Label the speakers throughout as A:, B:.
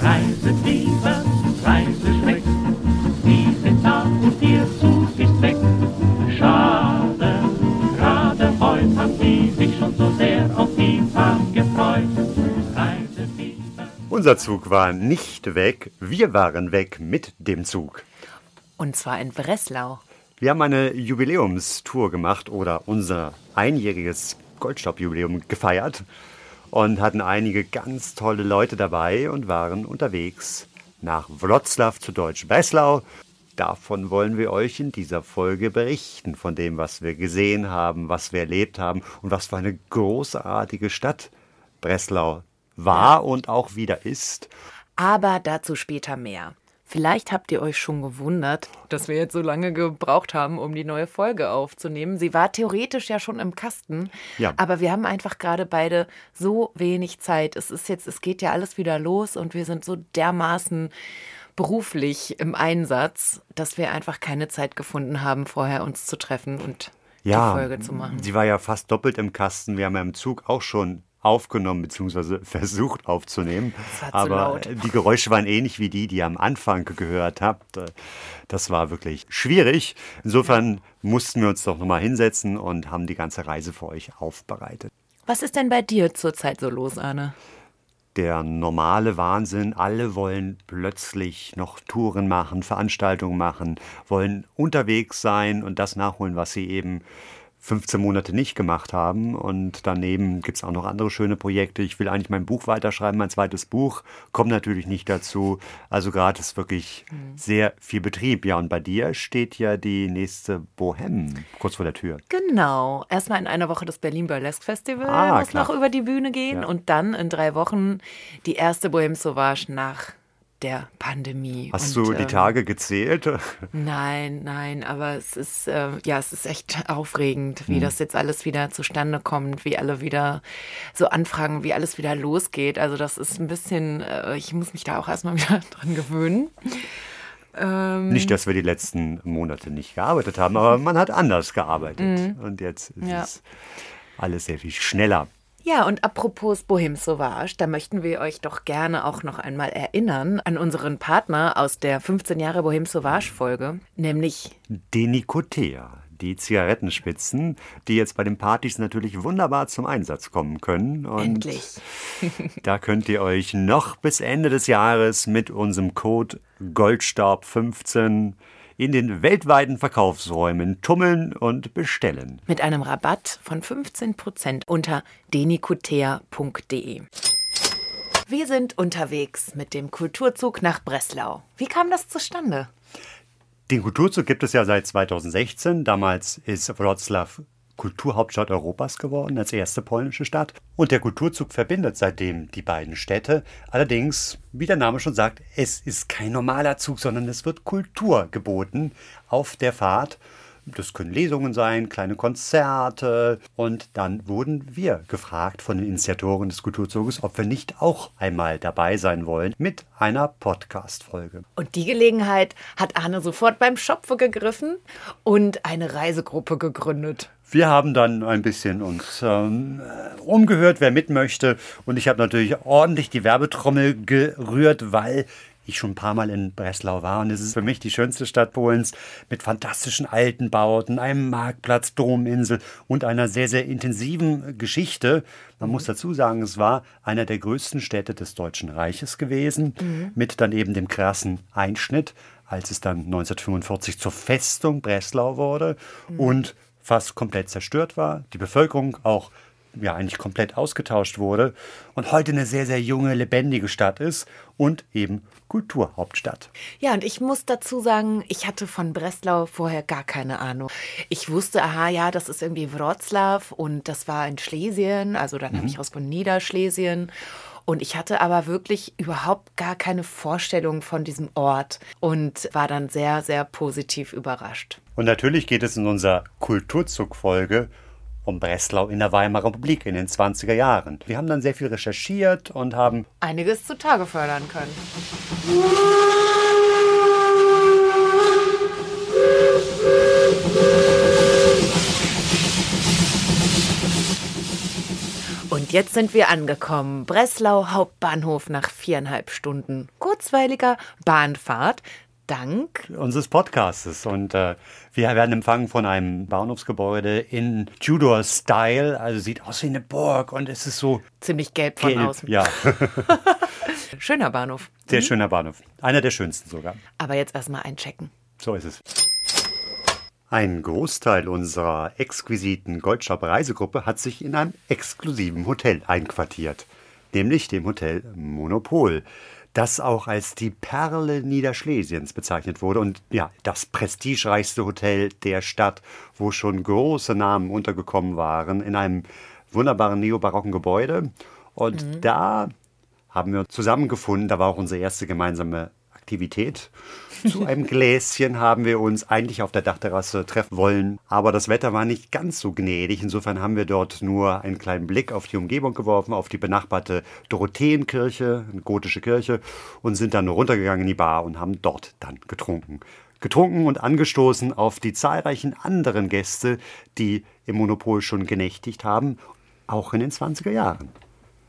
A: Reisefieber, Reiseschreck, die
B: Unser Zug war nicht weg, wir waren weg mit dem Zug.
C: Und zwar in Breslau.
B: Wir haben eine Jubiläumstour gemacht oder unser einjähriges Goldstaubjubiläum gefeiert und hatten einige ganz tolle Leute dabei und waren unterwegs nach Wroclaw zu Deutsch Breslau. Davon wollen wir euch in dieser Folge berichten, von dem, was wir gesehen haben, was wir erlebt haben und was für eine großartige Stadt Breslau war und auch wieder ist.
C: Aber dazu später mehr. Vielleicht habt ihr euch schon gewundert, dass wir jetzt so lange gebraucht haben, um die neue Folge aufzunehmen. Sie war theoretisch ja schon im Kasten,
B: Ja.
C: aber wir haben einfach gerade beide so wenig Zeit. Es ist jetzt, es geht ja alles wieder los und wir sind so dermaßen beruflich im Einsatz, dass wir einfach keine Zeit gefunden haben, vorher uns zu treffen und
B: Ja,
C: die Folge zu machen.
B: Sie war ja fast doppelt im Kasten. Wir haben ja im Zug auch schon aufgenommen bzw. versucht aufzunehmen. Aber
C: laut.
B: die Geräusche waren ähnlich wie die, die ihr am Anfang gehört habt. Das war wirklich schwierig. Insofern mussten wir uns doch nochmal hinsetzen und haben die ganze Reise für euch aufbereitet.
C: Was ist denn bei dir zurzeit so los, Arne?
B: der normale Wahnsinn. Alle wollen plötzlich noch Touren machen, Veranstaltungen machen, wollen unterwegs sein und das nachholen, was sie eben 15 Monate nicht gemacht haben. Und daneben gibt es auch noch andere schöne Projekte. Ich will eigentlich mein Buch weiterschreiben, mein zweites Buch, kommt natürlich nicht dazu. Also gerade ist wirklich sehr viel Betrieb. Ja, und bei dir steht ja die nächste Bohem kurz vor der Tür.
C: Genau. Erstmal in einer Woche das Berlin Burlesque Festival
B: Ah,
C: muss
B: klar.
C: noch über die Bühne gehen
B: Ja.
C: und dann in drei Wochen die erste Bohem Sauvage nach der Pandemie.
B: Hast
C: und,
B: du die
C: ähm,
B: Tage gezählt?
C: Nein, nein, aber es ist äh, ja, es ist echt aufregend, wie das jetzt alles wieder zustande kommt, wie alle wieder so anfragen, wie alles wieder losgeht. Also das ist ein bisschen, äh, ich muss mich da auch erstmal wieder dran gewöhnen. Ähm,
B: Nicht, dass wir die letzten Monate nicht gearbeitet haben, aber man hat anders gearbeitet. Und jetzt ist
C: Mhm. Ja.
B: es alles sehr viel schneller.
C: Ja, und apropos Bohem Sauvage, da möchten wir euch doch gerne auch noch einmal erinnern an unseren Partner aus der 15 Jahre Bohem Sauvage Folge, nämlich
B: Denikotea, die Zigarettenspitzen, die jetzt bei den Partys natürlich wunderbar zum Einsatz kommen können. Und
C: endlich.
B: da könnt ihr euch noch bis Ende des Jahres mit unserem Code Goldstaub15 in den weltweiten Verkaufsräumen tummeln und bestellen.
C: Mit einem Rabatt von 15% unter denikotea.de. Wir sind unterwegs mit dem Kulturzug nach Breslau. Wie kam das zustande?
B: Den Kulturzug gibt es ja seit 2016. Damals ist Wroclaw Kulturhauptstadt Europas geworden, als erste polnische Stadt. Und der Kulturzug verbindet seitdem die beiden Städte. Allerdings, wie der Name schon sagt, es ist kein normaler Zug, sondern es wird Kultur geboten auf der Fahrt. Das können Lesungen sein, kleine Konzerte. Und dann wurden wir gefragt von den Initiatoren des Kulturzuges, ob wir nicht auch einmal dabei sein wollen mit einer Podcast-Folge.
C: Und die Gelegenheit hat Arne sofort beim Schopfe gegriffen und eine Reisegruppe gegründet.
B: Wir haben dann ein bisschen uns ähm, umgehört, wer mit möchte. Und ich habe natürlich ordentlich die Werbetrommel gerührt, weil ich schon ein paar Mal in Breslau war und es ist für mich die schönste Stadt Polens mit fantastischen alten Bauten, einem Marktplatz, Dominsel und einer sehr, sehr intensiven Geschichte. Man muss dazu sagen, es war einer der größten Städte des Deutschen Reiches gewesen, mhm. mit dann eben dem krassen Einschnitt, als es dann 1945 zur Festung Breslau wurde mhm. und fast komplett zerstört war. Die Bevölkerung auch ja eigentlich komplett ausgetauscht wurde und heute eine sehr, sehr junge, lebendige Stadt ist und eben Kulturhauptstadt.
C: Ja, und ich muss dazu sagen, ich hatte von Breslau vorher gar keine Ahnung. Ich wusste, aha, ja, das ist irgendwie Wroclaw und das war in Schlesien, also dann mhm. habe ich aus von Niederschlesien. Und ich hatte aber wirklich überhaupt gar keine Vorstellung von diesem Ort und war dann sehr, sehr positiv überrascht.
B: Und natürlich geht es in unserer Kulturzug-Folge um Breslau in der Weimarer Republik in den 20er Jahren. Wir haben dann sehr viel recherchiert und haben
C: einiges zutage fördern können. Und jetzt sind wir angekommen. Breslau Hauptbahnhof nach viereinhalb Stunden kurzweiliger Bahnfahrt dank
B: unseres Podcasts. Und äh, wir werden empfangen von einem Bahnhofsgebäude in Tudor-Style. Also sieht aus wie eine Burg und es ist so.
C: Ziemlich gelb von gelb, außen.
B: Ja.
C: schöner Bahnhof.
B: Sehr mhm. schöner Bahnhof. Einer der schönsten sogar.
C: Aber jetzt erstmal einchecken.
B: So ist es. Ein Großteil unserer exquisiten Goldshop Reisegruppe hat sich in einem exklusiven Hotel einquartiert, nämlich dem Hotel Monopol das auch als die Perle Niederschlesiens bezeichnet wurde und ja, das prestigereichste Hotel der Stadt, wo schon große Namen untergekommen waren, in einem wunderbaren neobarocken Gebäude. Und mhm. da haben wir zusammengefunden, da war auch unsere erste gemeinsame Aktivität. Zu einem Gläschen haben wir uns eigentlich auf der Dachterrasse treffen wollen, aber das Wetter war nicht ganz so gnädig. Insofern haben wir dort nur einen kleinen Blick auf die Umgebung geworfen, auf die benachbarte Dorotheenkirche, eine gotische Kirche, und sind dann runtergegangen in die Bar und haben dort dann getrunken. Getrunken und angestoßen auf die zahlreichen anderen Gäste, die im Monopol schon genächtigt haben, auch in den 20er Jahren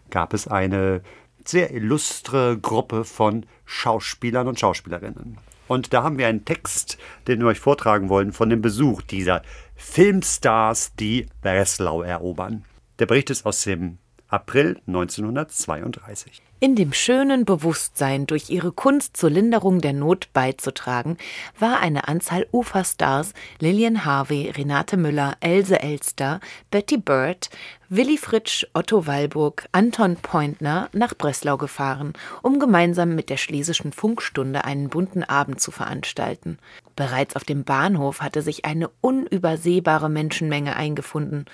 B: gab es eine sehr illustre Gruppe von Schauspielern und Schauspielerinnen. Und da haben wir einen Text, den wir euch vortragen wollen, von dem Besuch dieser Filmstars, die Breslau erobern. Der Bericht ist aus dem April 1932.
C: In dem schönen Bewusstsein, durch ihre Kunst zur Linderung der Not beizutragen, war eine Anzahl Uferstars Lillian Harvey, Renate Müller, Else Elster, Betty Bird, Willi Fritsch, Otto Walburg, Anton Pointner nach Breslau gefahren, um gemeinsam mit der Schlesischen Funkstunde einen bunten Abend zu veranstalten. Bereits auf dem Bahnhof hatte sich eine unübersehbare Menschenmenge eingefunden.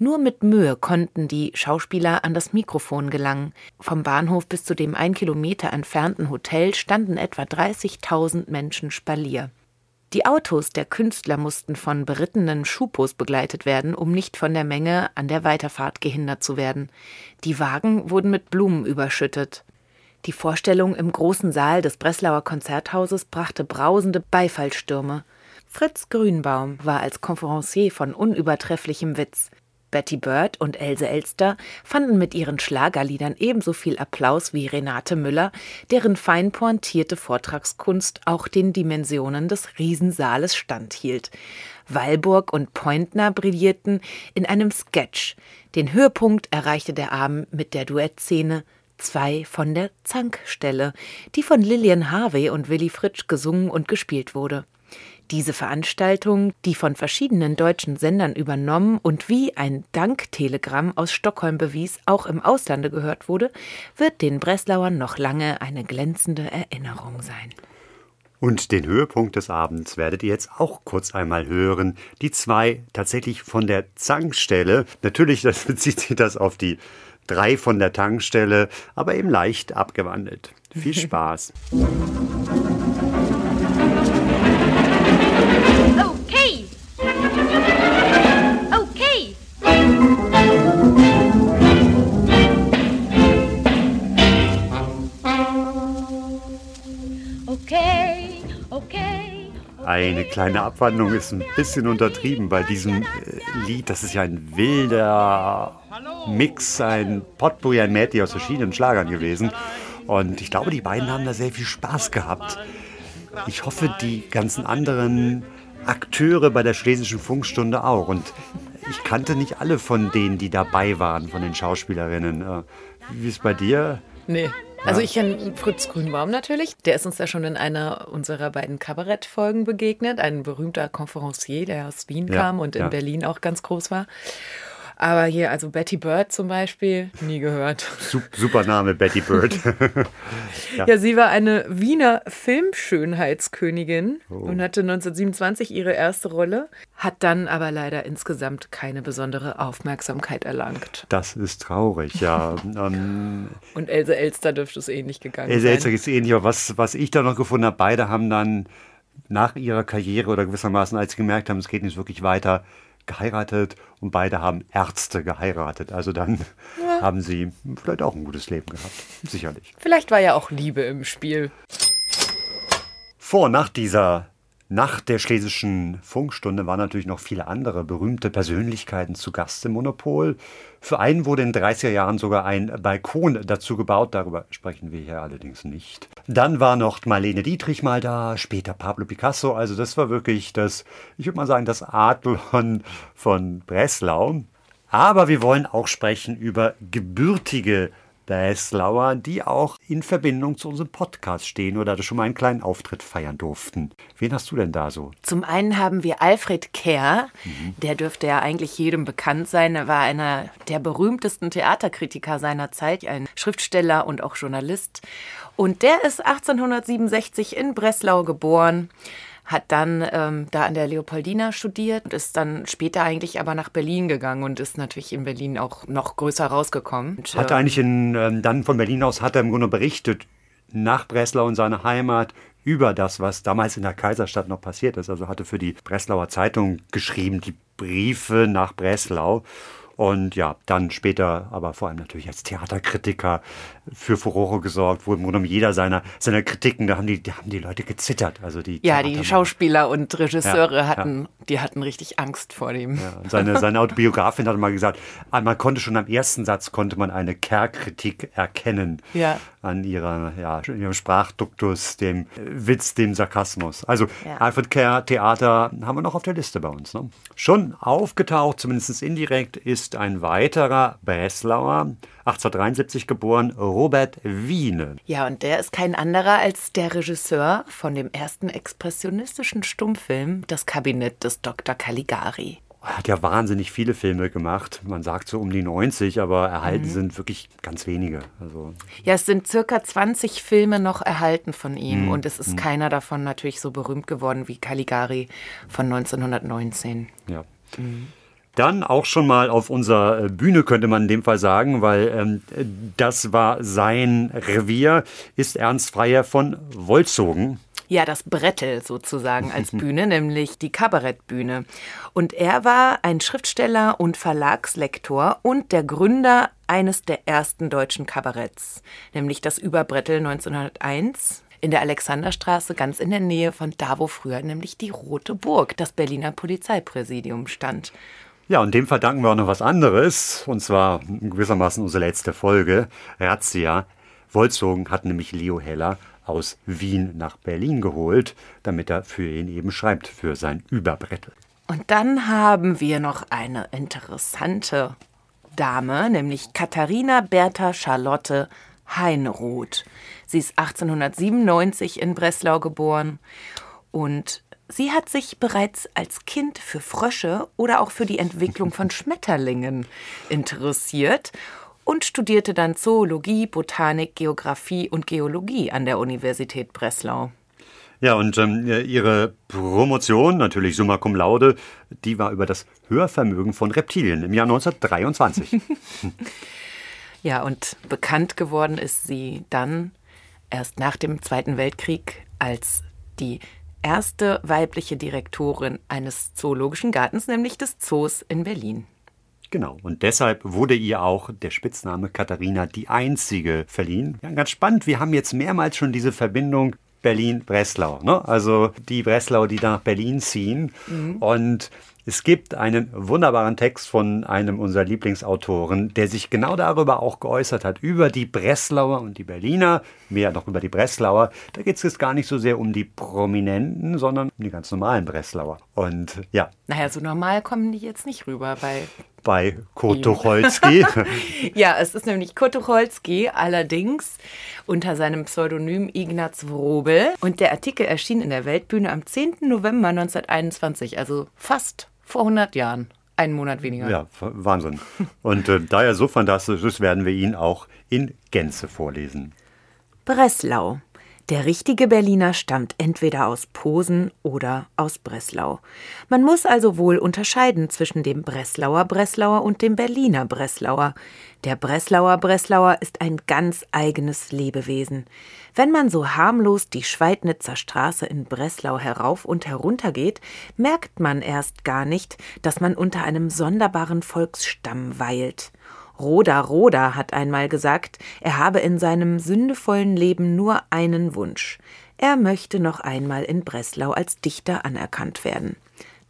C: Nur mit Mühe konnten die Schauspieler an das Mikrofon gelangen. Vom Bahnhof bis zu dem ein Kilometer entfernten Hotel standen etwa 30.000 Menschen Spalier. Die Autos der Künstler mussten von berittenen Schupos begleitet werden, um nicht von der Menge an der Weiterfahrt gehindert zu werden. Die Wagen wurden mit Blumen überschüttet. Die Vorstellung im großen Saal des Breslauer Konzerthauses brachte brausende Beifallstürme. Fritz Grünbaum war als Konferencier von unübertrefflichem Witz. Betty Bird und Else Elster fanden mit ihren Schlagerliedern ebenso viel Applaus wie Renate Müller, deren fein pointierte Vortragskunst auch den Dimensionen des Riesensaales standhielt. Walburg und Pointner brillierten in einem Sketch. Den Höhepunkt erreichte der Abend mit der Duettszene Zwei von der Zankstelle, die von Lillian Harvey und Willy Fritsch gesungen und gespielt wurde. Diese Veranstaltung, die von verschiedenen deutschen Sendern übernommen und wie ein Danktelegramm aus Stockholm bewies, auch im Auslande gehört wurde, wird den Breslauern noch lange eine glänzende Erinnerung sein.
B: Und den Höhepunkt des Abends werdet ihr jetzt auch kurz einmal hören. Die zwei tatsächlich von der Zankstelle. Natürlich das bezieht sich das auf die drei von der Tankstelle, aber eben leicht abgewandelt. Viel Spaß. Eine kleine Abwandlung ist ein bisschen untertrieben bei diesem äh, Lied. Das ist ja ein wilder Mix, ein Potpourri, ein Mädchen aus verschiedenen Schlagern gewesen. Und ich glaube, die beiden haben da sehr viel Spaß gehabt. Ich hoffe, die ganzen anderen Akteure bei der Schlesischen Funkstunde auch. Und ich kannte nicht alle von denen, die dabei waren, von den Schauspielerinnen. Äh, wie ist es bei dir?
C: Nee. Also ich kenne Fritz Grünbaum natürlich. Der ist uns ja schon in einer unserer beiden Kabarettfolgen begegnet. Ein berühmter Konferencier, der aus Wien ja, kam und in ja. Berlin auch ganz groß war. Aber hier, also Betty Bird zum Beispiel, nie gehört.
B: Super Name, Betty Bird.
C: ja. ja. sie war eine Wiener Filmschönheitskönigin oh. und hatte 1927 ihre erste Rolle, hat dann aber leider insgesamt keine besondere Aufmerksamkeit erlangt.
B: Das ist traurig, ja. ähm,
C: und Else Elster dürfte es ähnlich gegangen
B: Else
C: sein.
B: Elster ist ähnlich, aber was, was ich da noch gefunden habe, beide haben dann nach ihrer Karriere oder gewissermaßen, als sie gemerkt haben, es geht nicht wirklich weiter, geheiratet und beide haben Ärzte geheiratet. Also dann ja. haben sie vielleicht auch ein gutes Leben gehabt. Sicherlich.
C: Vielleicht war ja auch Liebe im Spiel.
B: Vor, nach dieser nach der Schlesischen Funkstunde waren natürlich noch viele andere berühmte Persönlichkeiten zu Gast im Monopol. Für einen wurde in den 30er Jahren sogar ein Balkon dazu gebaut, darüber sprechen wir hier allerdings nicht. Dann war noch Marlene Dietrich mal da, später Pablo Picasso, also das war wirklich das, ich würde mal sagen, das Adlon von Breslau. Aber wir wollen auch sprechen über gebürtige Bresslauer, die auch in Verbindung zu unserem Podcast stehen oder schon mal einen kleinen Auftritt feiern durften. Wen hast du denn da so?
C: Zum einen haben wir Alfred Kerr, mhm. der dürfte ja eigentlich jedem bekannt sein. Er war einer der berühmtesten Theaterkritiker seiner Zeit, ein Schriftsteller und auch Journalist. Und der ist 1867 in Breslau geboren hat dann ähm, da an der Leopoldina studiert und ist dann später eigentlich aber nach Berlin gegangen und ist natürlich in Berlin auch noch größer rausgekommen. Und,
B: hat er ähm, eigentlich in, ähm, dann von Berlin aus hat er im Grunde berichtet nach Breslau und seine Heimat über das, was damals in der Kaiserstadt noch passiert ist. Also hatte für die Breslauer Zeitung geschrieben, die Briefe nach Breslau und ja, dann später aber vor allem natürlich als Theaterkritiker für Furore gesorgt, wo im Grunde jeder seiner, seiner Kritiken, da haben die, da haben die Leute gezittert. Also die
C: ja, die Schauspieler und Regisseure ja, hatten, ja. die hatten richtig Angst vor dem. Ja,
B: seine, seine Autobiografin hat mal gesagt, man konnte schon am ersten Satz konnte man eine Kerr-Kritik erkennen ja. an ihrer, ja, ihrem Sprachduktus, dem Witz, dem Sarkasmus. Also Alfred Kerr Theater haben wir noch auf der Liste bei uns. Ne? Schon aufgetaucht, zumindest indirekt, ist ist ein weiterer Breslauer, 1873 geboren, Robert Wiene.
C: Ja, und der ist kein anderer als der Regisseur von dem ersten expressionistischen Stummfilm Das Kabinett des Dr. Caligari.
B: Er hat ja wahnsinnig viele Filme gemacht. Man sagt so um die 90, aber erhalten mhm. sind wirklich ganz wenige. Also
C: ja, es sind circa 20 Filme noch erhalten von ihm mhm. und es ist mhm. keiner davon natürlich so berühmt geworden wie Caligari von 1919.
B: Ja. Dann auch schon mal auf unserer äh, Bühne, könnte man in dem Fall sagen, weil ähm, das war sein Revier, ist Ernst Freier von Wolzogen.
C: Ja, das Brettel sozusagen als Bühne, nämlich die Kabarettbühne. Und er war ein Schriftsteller und Verlagslektor und der Gründer eines der ersten deutschen Kabaretts, nämlich das Überbrettel 1901 in der Alexanderstraße, ganz in der Nähe von da, wo früher nämlich die Rote Burg, das Berliner Polizeipräsidium stand.
B: Ja, und dem verdanken wir auch noch was anderes, und zwar gewissermaßen unsere letzte Folge, Razzia. Wolzogen hat nämlich Leo Heller aus Wien nach Berlin geholt, damit er für ihn eben schreibt, für sein Überbrettel.
C: Und dann haben wir noch eine interessante Dame, nämlich Katharina Bertha Charlotte Heinroth. Sie ist 1897 in Breslau geboren und Sie hat sich bereits als Kind für Frösche oder auch für die Entwicklung von Schmetterlingen interessiert und studierte dann Zoologie, Botanik, Geographie und Geologie an der Universität Breslau.
B: Ja, und ähm, ihre Promotion, natürlich summa cum laude, die war über das Hörvermögen von Reptilien im Jahr 1923.
C: ja, und bekannt geworden ist sie dann erst nach dem Zweiten Weltkrieg als die erste weibliche Direktorin eines zoologischen Gartens, nämlich des Zoos in Berlin.
B: Genau, und deshalb wurde ihr auch der Spitzname Katharina die Einzige verliehen. Ja, ganz spannend, wir haben jetzt mehrmals schon diese Verbindung Berlin-Breslau. Ne? Also die Breslau, die da nach Berlin ziehen. Mhm. Und Es gibt einen wunderbaren Text von einem unserer Lieblingsautoren, der sich genau darüber auch geäußert hat, über die Breslauer und die Berliner, mehr noch über die Breslauer. Da geht es jetzt gar nicht so sehr um die Prominenten, sondern um die ganz normalen Breslauer. Und ja.
D: Naja, so normal kommen die jetzt nicht rüber bei
B: bei Kurt Tucholsky.
D: ja, es ist nämlich Kurt Tucholsky, allerdings unter seinem Pseudonym Ignaz Wrobel. Und der Artikel erschien in der Weltbühne am 10. November 1921, also fast vor 100 Jahren. Einen Monat weniger.
B: Ja, Wahnsinn. Und äh, da er so fantastisch ist, werden wir ihn auch in Gänze vorlesen.
C: Breslau. Der richtige Berliner stammt entweder aus Posen oder aus Breslau. Man muss also wohl unterscheiden zwischen dem Breslauer Breslauer und dem Berliner Breslauer. Der Breslauer Breslauer ist ein ganz eigenes Lebewesen. Wenn man so harmlos die Schweidnitzer Straße in Breslau herauf und herunter geht, merkt man erst gar nicht, dass man unter einem sonderbaren Volksstamm weilt. Roda Roda hat einmal gesagt, er habe in seinem sündevollen Leben nur einen Wunsch. Er möchte noch einmal in Breslau als Dichter anerkannt werden.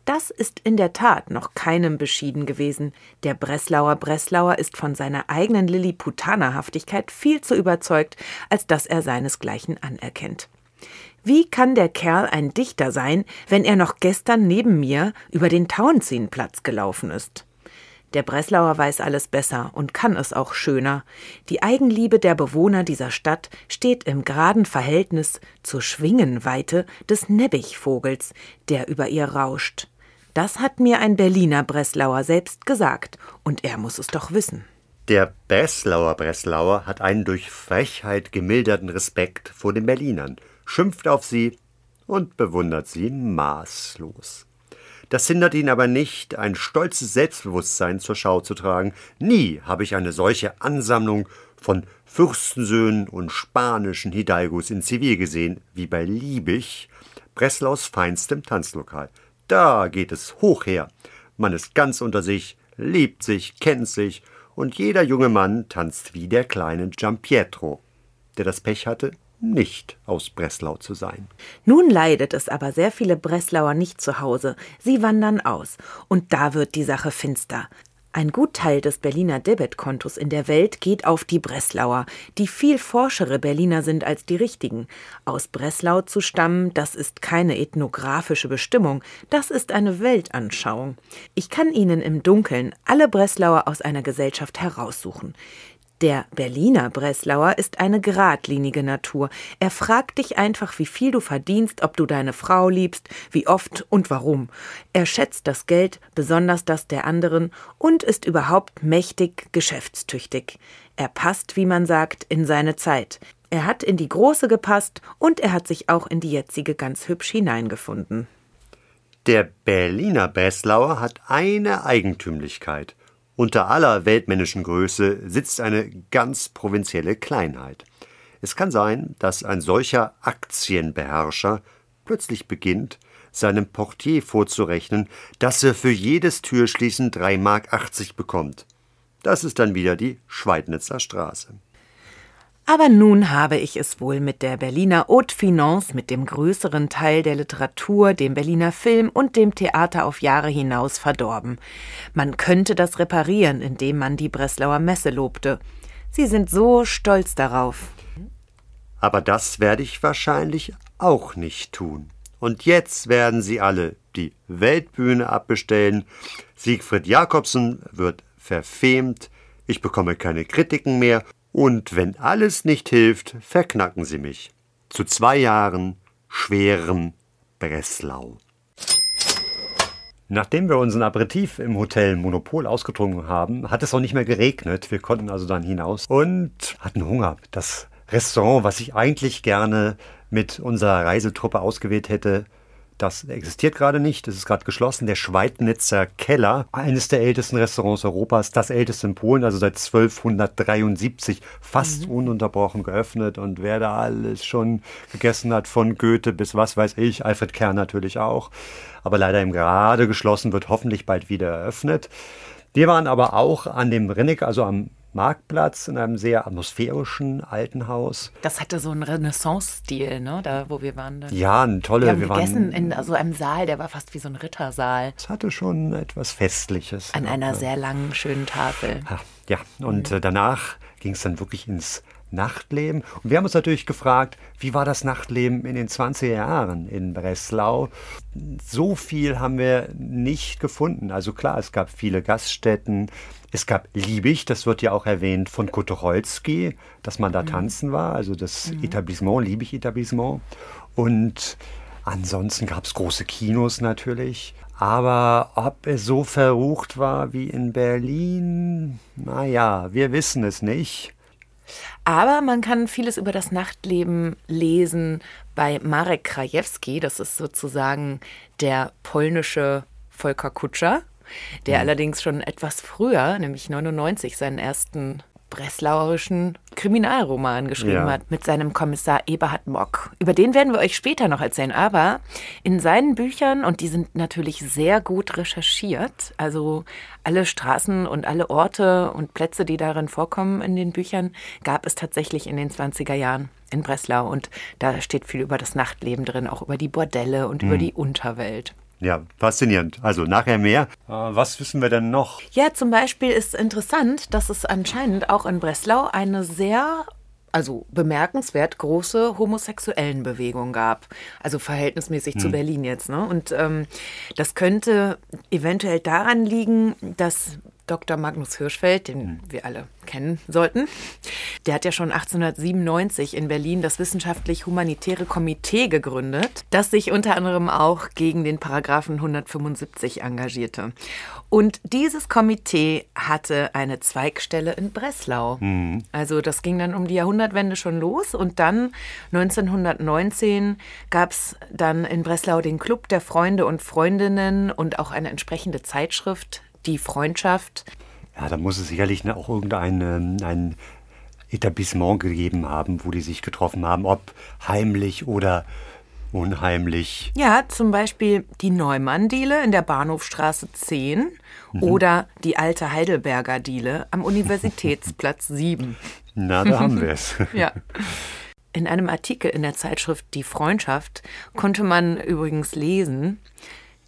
C: Das ist in der Tat noch keinem beschieden gewesen. Der Breslauer Breslauer ist von seiner eigenen Lilliputanerhaftigkeit viel zu überzeugt, als dass er seinesgleichen anerkennt. Wie kann der Kerl ein Dichter sein, wenn er noch gestern neben mir über den Tauentzienplatz gelaufen ist? Der Breslauer weiß alles besser und kann es auch schöner. Die Eigenliebe der Bewohner dieser Stadt steht im geraden Verhältnis zur Schwingenweite des Nebbichvogels, der über ihr rauscht. Das hat mir ein Berliner Breslauer selbst gesagt, und er muss es doch wissen.
B: Der Breslauer Breslauer hat einen durch Frechheit gemilderten Respekt vor den Berlinern, schimpft auf sie und bewundert sie maßlos. Das hindert ihn aber nicht, ein stolzes Selbstbewusstsein zur Schau zu tragen. Nie habe ich eine solche Ansammlung von Fürstensöhnen und spanischen Hidalgos in Zivil gesehen, wie bei Liebig, Breslaus feinstem Tanzlokal. Da geht es hoch her. Man ist ganz unter sich, liebt sich, kennt sich, und jeder junge Mann tanzt wie der kleine Giampietro, der das Pech hatte, nicht aus Breslau zu sein.
C: Nun leidet es aber sehr viele Breslauer nicht zu Hause. Sie wandern aus. Und da wird die Sache finster. Ein Gutteil des Berliner Debetkontos in der Welt geht auf die Breslauer, die viel forschere Berliner sind als die richtigen. Aus Breslau zu stammen, das ist keine ethnografische Bestimmung, das ist eine Weltanschauung. Ich kann Ihnen im Dunkeln alle Breslauer aus einer Gesellschaft heraussuchen. Der Berliner Breslauer ist eine geradlinige Natur. Er fragt dich einfach, wie viel du verdienst, ob du deine Frau liebst, wie oft und warum. Er schätzt das Geld, besonders das der anderen, und ist überhaupt mächtig geschäftstüchtig. Er passt, wie man sagt, in seine Zeit. Er hat in die große gepasst und er hat sich auch in die jetzige ganz hübsch hineingefunden.
B: Der Berliner Breslauer hat eine Eigentümlichkeit. Unter aller weltmännischen Größe sitzt eine ganz provinzielle Kleinheit. Es kann sein, dass ein solcher Aktienbeherrscher plötzlich beginnt, seinem Portier vorzurechnen, dass er für jedes Türschließen 3,80 Mark bekommt. Das ist dann wieder die Schweidnitzer Straße.
C: Aber nun habe ich es wohl mit der Berliner Haute Finance, mit dem größeren Teil der Literatur, dem Berliner Film und dem Theater auf Jahre hinaus verdorben. Man könnte das reparieren, indem man die Breslauer Messe lobte. Sie sind so stolz darauf.
B: Aber das werde ich wahrscheinlich auch nicht tun. Und jetzt werden sie alle die Weltbühne abbestellen. Siegfried Jakobsen wird verfemt. Ich bekomme keine Kritiken mehr und wenn alles nicht hilft, verknacken sie mich. Zu zwei Jahren schwerem Breslau. Nachdem wir unseren Aperitif im Hotel Monopol ausgetrunken haben, hat es auch nicht mehr geregnet. Wir konnten also dann hinaus und hatten Hunger. Das Restaurant, was ich eigentlich gerne mit unserer Reisetruppe ausgewählt hätte, das existiert gerade nicht. Es ist gerade geschlossen. Der Schweidnitzer Keller, eines der ältesten Restaurants Europas, das älteste in Polen, also seit 1273, fast mhm. ununterbrochen geöffnet. Und wer da alles schon gegessen hat, von Goethe bis was weiß ich, Alfred Kern natürlich auch, aber leider im Gerade geschlossen, wird hoffentlich bald wieder eröffnet. Wir waren aber auch an dem Rennig, also am Marktplatz in einem sehr atmosphärischen alten Haus.
C: Das hatte so einen Renaissance-Stil, ne? Da, wo wir waren. Da.
B: Ja, ein tolle.
C: Wir haben
B: wir
C: gegessen
B: waren,
C: in so einem Saal, der war fast wie so ein Rittersaal.
B: Es hatte schon etwas Festliches.
C: An einer sehr langen, schönen Tafel.
B: Ja, und äh, danach ging es dann wirklich ins Nachtleben. Und wir haben uns natürlich gefragt, wie war das Nachtleben in den 20er Jahren in Breslau? So viel haben wir nicht gefunden. Also klar, es gab viele Gaststätten. Es gab Liebig, das wird ja auch erwähnt von Kutucholski, dass man da tanzen war, also das Etablissement, Liebig-Etablissement. Und ansonsten gab es große Kinos natürlich. Aber ob es so verrucht war wie in Berlin, naja, wir wissen es nicht.
C: Aber man kann vieles über das Nachtleben lesen bei Marek Krajewski. Das ist sozusagen der polnische Volker Kutscher, der allerdings schon etwas früher, nämlich 99, seinen ersten breslauerischen Kriminalroman geschrieben
B: Ja.
C: hat mit seinem Kommissar Eberhard Mock. Über den werden wir euch später noch erzählen. Aber in seinen Büchern, und die sind natürlich sehr gut recherchiert, also alle Straßen und alle Orte und Plätze, die darin vorkommen in den Büchern, gab es tatsächlich in den 20er Jahren in Breslau. Und da steht viel über das Nachtleben drin, auch über die Bordelle und über die Unterwelt.
B: Ja, faszinierend. Also nachher mehr. Äh, was wissen wir denn noch?
C: Ja, zum Beispiel ist interessant, dass es anscheinend auch in Breslau eine sehr, also bemerkenswert große Homosexuellenbewegung gab. Also verhältnismäßig zu Berlin jetzt. Ne? Und ähm, das könnte eventuell daran liegen, dass Dr. Magnus Hirschfeld, den wir alle kennen sollten, der hat ja schon 1897 in Berlin das Wissenschaftlich-Humanitäre Komitee gegründet, das sich unter anderem auch gegen den Paragraphen 175 engagierte. Und dieses Komitee hatte eine Zweigstelle in Breslau. Also das ging dann um die Jahrhundertwende schon los und dann 1919 gab es dann in Breslau den Club der Freunde und Freundinnen und auch eine entsprechende Zeitschrift, die Freundschaft.
B: Ja, da muss es sicherlich ne, auch irgendein ähm, ein Etablissement gegeben haben, wo die sich getroffen haben, ob heimlich oder unheimlich.
C: Ja, zum Beispiel die Neumann-Diele in der Bahnhofstraße 10 oder die alte Heidelberger Diele am Universitätsplatz 7.
B: Na, da haben wir es.
C: Ja. In einem Artikel in der Zeitschrift Die Freundschaft konnte man übrigens lesen,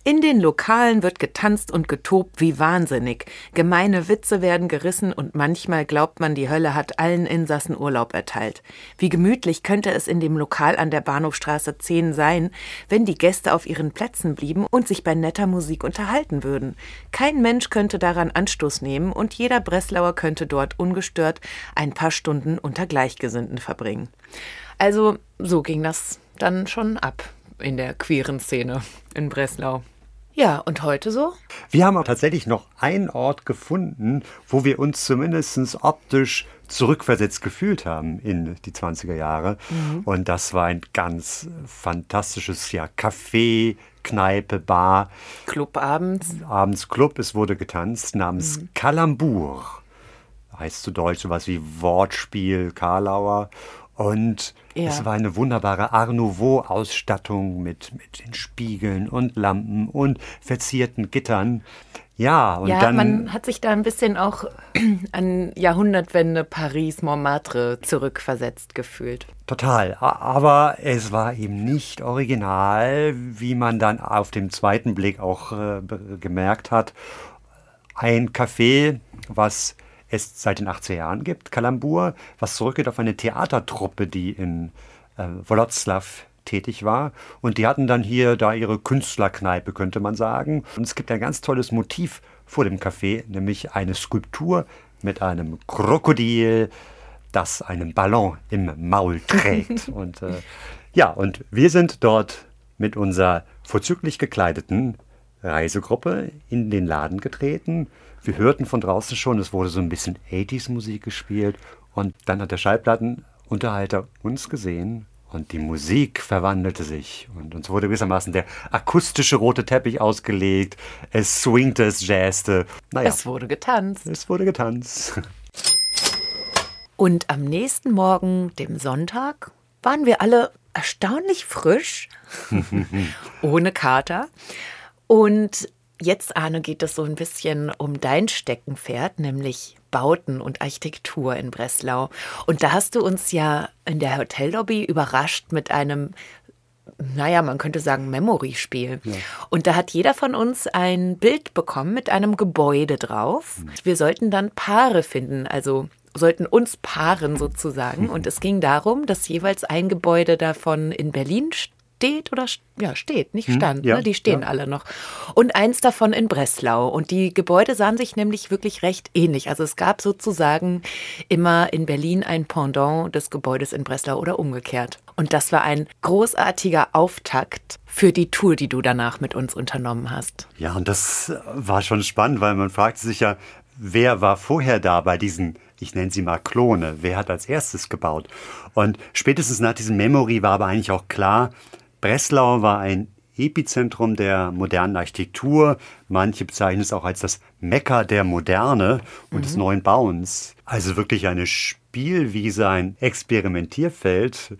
C: in den Lokalen wird getanzt und getobt wie wahnsinnig. Gemeine Witze werden gerissen und manchmal glaubt man, die Hölle hat allen Insassen Urlaub erteilt. Wie gemütlich könnte es in dem Lokal an der Bahnhofstraße 10 sein, wenn die Gäste auf ihren Plätzen blieben und sich bei netter Musik unterhalten würden. Kein Mensch könnte daran Anstoß nehmen und jeder Breslauer könnte dort ungestört ein paar Stunden unter Gleichgesinnten verbringen. Also so ging das dann schon ab in der queeren Szene in Breslau. Ja, und heute so?
B: Wir haben auch tatsächlich noch einen Ort gefunden, wo wir uns zumindest optisch zurückversetzt gefühlt haben in die 20er Jahre. Und das war ein ganz fantastisches ja, Café, Kneipe, Bar,
C: Club abends.
B: abends Club. Es wurde getanzt namens Kalambur. Heißt zu Deutsch sowas wie Wortspiel, Karlauer. Und
C: Ja.
B: es war eine wunderbare Art Nouveau-Ausstattung mit, mit den Spiegeln und Lampen und verzierten Gittern. Ja, und
C: ja,
B: dann.
C: man hat sich da ein bisschen auch an Jahrhundertwende Paris, Montmartre zurückversetzt gefühlt.
B: Total. Aber es war eben nicht original, wie man dann auf dem zweiten Blick auch äh, gemerkt hat. Ein Café, was es seit den 80er Jahren gibt, Kalambur, was zurückgeht auf eine Theatertruppe, die in äh, Wroclaw tätig war. Und die hatten dann hier da ihre Künstlerkneipe, könnte man sagen. Und es gibt ein ganz tolles Motiv vor dem Café, nämlich eine Skulptur mit einem Krokodil, das einen Ballon im Maul trägt. und äh, ja, und wir sind dort mit unserer vorzüglich gekleideten Reisegruppe in den Laden getreten. Wir hörten von draußen schon, es wurde so ein bisschen 80s-Musik gespielt. Und dann hat der Schallplattenunterhalter uns gesehen und die Musik verwandelte sich. Und uns wurde gewissermaßen der akustische rote Teppich ausgelegt. Es swingte, es jazzte. Naja,
C: Es wurde getanzt.
B: es wurde getanzt.
C: Und am nächsten Morgen, dem Sonntag, waren wir alle erstaunlich frisch, ohne Kater. Und jetzt, Arne, geht es so ein bisschen um dein Steckenpferd, nämlich Bauten und Architektur in Breslau. Und da hast du uns ja in der Hotellobby überrascht mit einem naja, man könnte sagen, Memory-Spiel. Ja. Und da hat jeder von uns ein Bild bekommen mit einem Gebäude drauf. Mhm. Wir sollten dann Paare finden, also sollten uns paaren sozusagen. Und es ging darum, dass jeweils ein Gebäude davon in Berlin steht oder ja, steht, nicht hm, stand. Ja, ne? Die stehen ja. alle noch. Und eins davon in Breslau. Und die Gebäude sahen sich nämlich wirklich recht ähnlich. Also es gab sozusagen immer in Berlin ein Pendant des Gebäudes in Breslau oder umgekehrt. Und das war ein großartiger Auftakt für die Tour, die du danach mit uns unternommen hast.
B: Ja, und das war schon spannend, weil man fragte sich ja, wer war vorher da bei diesen ich nenne sie mal Klone. Wer hat als erstes gebaut? Und spätestens nach diesem Memory war aber eigentlich auch klar, Breslau war ein Epizentrum der modernen Architektur. Manche bezeichnen es auch als das Mekka der Moderne und mhm. des neuen Bauens. Also wirklich eine Spielwiese, ein Experimentierfeld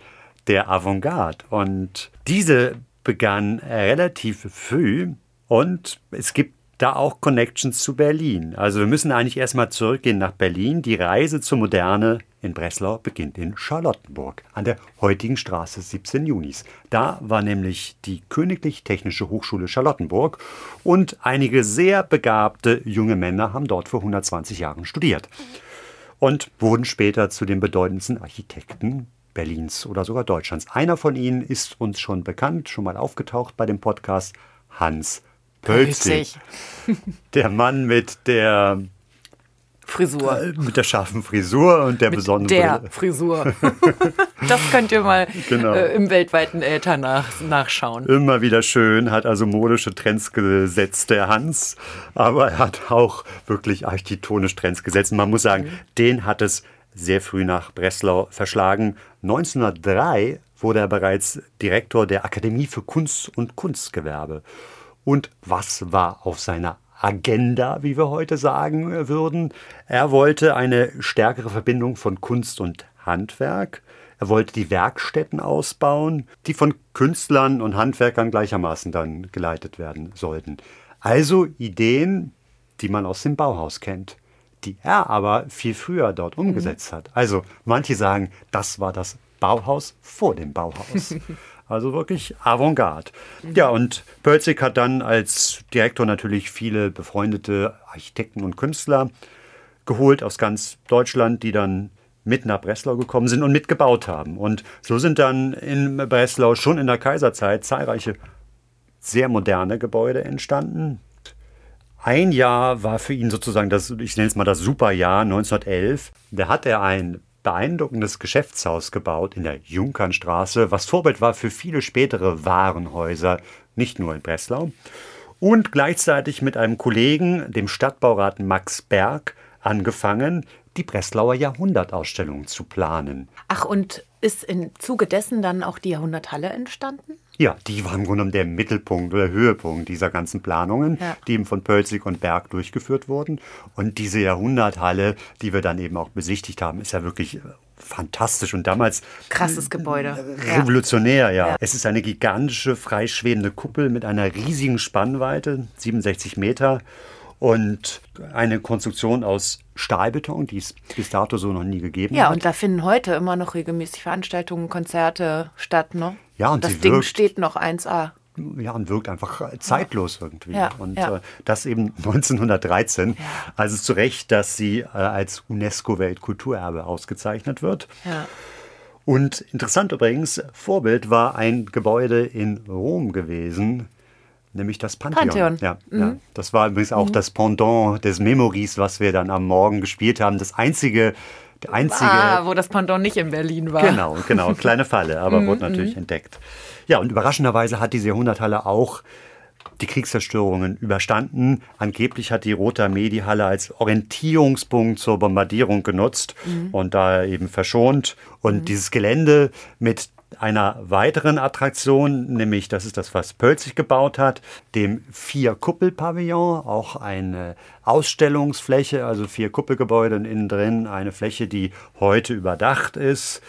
B: der Avantgarde. Und diese begann relativ früh und es gibt da auch Connections zu Berlin. Also wir müssen eigentlich erstmal zurückgehen nach Berlin. Die Reise zur Moderne in Breslau beginnt in Charlottenburg an der heutigen Straße 17 Junis. Da war nämlich die Königlich Technische Hochschule Charlottenburg und einige sehr begabte junge Männer haben dort vor 120 Jahren studiert und wurden später zu den bedeutendsten Architekten Berlins oder sogar Deutschlands. Einer von ihnen ist uns schon bekannt, schon mal aufgetaucht bei dem Podcast, Hans Pölzig. Der Mann mit der
C: Frisur.
B: Äh, mit der scharfen Frisur und der mit besonderen
C: der Brille. Frisur. das könnt ihr mal genau. äh, im weltweiten Äther nach, nachschauen.
B: Immer wieder schön, hat also modische Trends gesetzt, der Hans. Aber er hat auch wirklich architektonisch Trends gesetzt. man muss sagen, mhm. den hat es sehr früh nach Breslau verschlagen. 1903 wurde er bereits Direktor der Akademie für Kunst und Kunstgewerbe. Und was war auf seiner Agenda, wie wir heute sagen würden? Er wollte eine stärkere Verbindung von Kunst und Handwerk. Er wollte die Werkstätten ausbauen, die von Künstlern und Handwerkern gleichermaßen dann geleitet werden sollten. Also Ideen, die man aus dem Bauhaus kennt, die er aber viel früher dort mhm. umgesetzt hat. Also manche sagen, das war das Bauhaus vor dem Bauhaus. Also wirklich Avantgarde. Mhm. Ja, und Pölzig hat dann als Direktor natürlich viele befreundete Architekten und Künstler geholt aus ganz Deutschland, die dann mit nach Breslau gekommen sind und mitgebaut haben. Und so sind dann in Breslau schon in der Kaiserzeit zahlreiche sehr moderne Gebäude entstanden. Ein Jahr war für ihn sozusagen das, ich nenne es mal das Superjahr 1911. Da hat er ein beeindruckendes Geschäftshaus gebaut in der Junkernstraße, was Vorbild war für viele spätere Warenhäuser, nicht nur in Breslau. Und gleichzeitig mit einem Kollegen, dem Stadtbaurat Max Berg, angefangen, die Breslauer Jahrhundertausstellung zu planen.
C: Ach, und ist im Zuge dessen dann auch die Jahrhunderthalle entstanden?
B: Ja, die war im Grunde genommen der Mittelpunkt oder Höhepunkt dieser ganzen Planungen, ja. die eben von Pölzig und Berg durchgeführt wurden. Und diese Jahrhunderthalle, die wir dann eben auch besichtigt haben, ist ja wirklich äh, fantastisch und damals
C: krasses Gebäude.
B: Revolutionär, ja. ja. Es ist eine gigantische, freischwebende Kuppel mit einer riesigen Spannweite, 67 Meter und eine Konstruktion aus Stahlbeton, die es bis dato so noch nie gegeben
C: ja,
B: hat.
C: Ja, und da finden heute immer noch regelmäßig Veranstaltungen, Konzerte statt, ne?
B: Ja, und
C: das Ding wirkt, steht noch 1A.
B: Ja, und wirkt einfach zeitlos ja. irgendwie. Ja, und ja. Äh, das eben 1913. Also zu Recht, dass sie äh, als UNESCO-Weltkulturerbe ausgezeichnet wird. Ja. Und interessant übrigens, Vorbild war ein Gebäude in Rom gewesen, nämlich das Pantheon. Pantheon. Ja, mhm. ja, Das war übrigens auch mhm. das Pendant des Memories, was wir dann am Morgen gespielt haben. Das einzige, der einzige.
C: Ah, wo das Pendant nicht in Berlin war.
B: Genau, genau, kleine Falle, aber mhm. wurde natürlich mhm. entdeckt. Ja, und überraschenderweise hat diese Jahrhunderthalle auch die Kriegszerstörungen überstanden. Angeblich hat die Rote Armee die Halle als Orientierungspunkt zur Bombardierung genutzt mhm. und da eben verschont. Und mhm. dieses Gelände mit einer weiteren Attraktion, nämlich das ist das, was Pölzig gebaut hat, dem Vier-Kuppel-Pavillon, auch eine Ausstellungsfläche, also vier Kuppelgebäude innen drin, eine Fläche, die heute überdacht ist.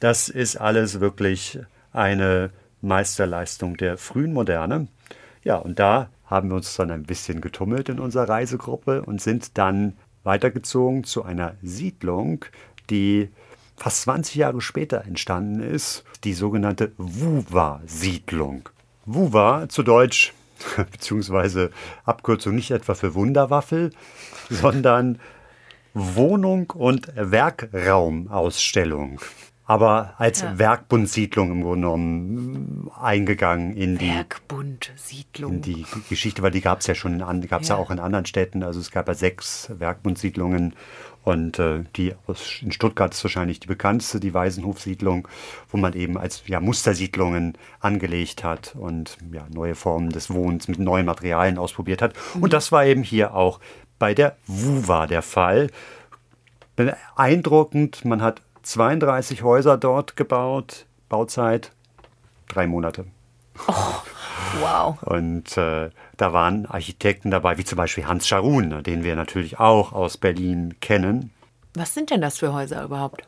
B: Das ist alles wirklich eine Meisterleistung der frühen Moderne. Ja, und da haben wir uns dann ein bisschen getummelt in unserer Reisegruppe und sind dann weitergezogen zu einer Siedlung, die fast 20 Jahre später entstanden ist, die sogenannte Wuwa-Siedlung. Wuwa zu Deutsch, beziehungsweise Abkürzung nicht etwa für Wunderwaffel, sondern Wohnung- und Werkraumausstellung aber als ja. Werkbundsiedlung im Grunde genommen eingegangen in die
C: Werkbundsiedlung.
B: In die Geschichte, weil die gab es ja schon, in, gab es ja. ja. auch in anderen Städten. Also es gab ja sechs Werkbundsiedlungen und äh, die aus, in Stuttgart ist wahrscheinlich die bekannteste, die Waisenhofsiedlung, wo man eben als ja, Mustersiedlungen angelegt hat und ja, neue Formen des Wohnens mit neuen Materialien ausprobiert hat. Mhm. Und das war eben hier auch bei der WUWA der Fall. Beeindruckend, man hat 32 Häuser dort gebaut, Bauzeit drei Monate.
C: Oh, wow.
B: Und äh, da waren Architekten dabei, wie zum Beispiel Hans Scharun, ne, den wir natürlich auch aus Berlin kennen.
C: Was sind denn das für Häuser überhaupt?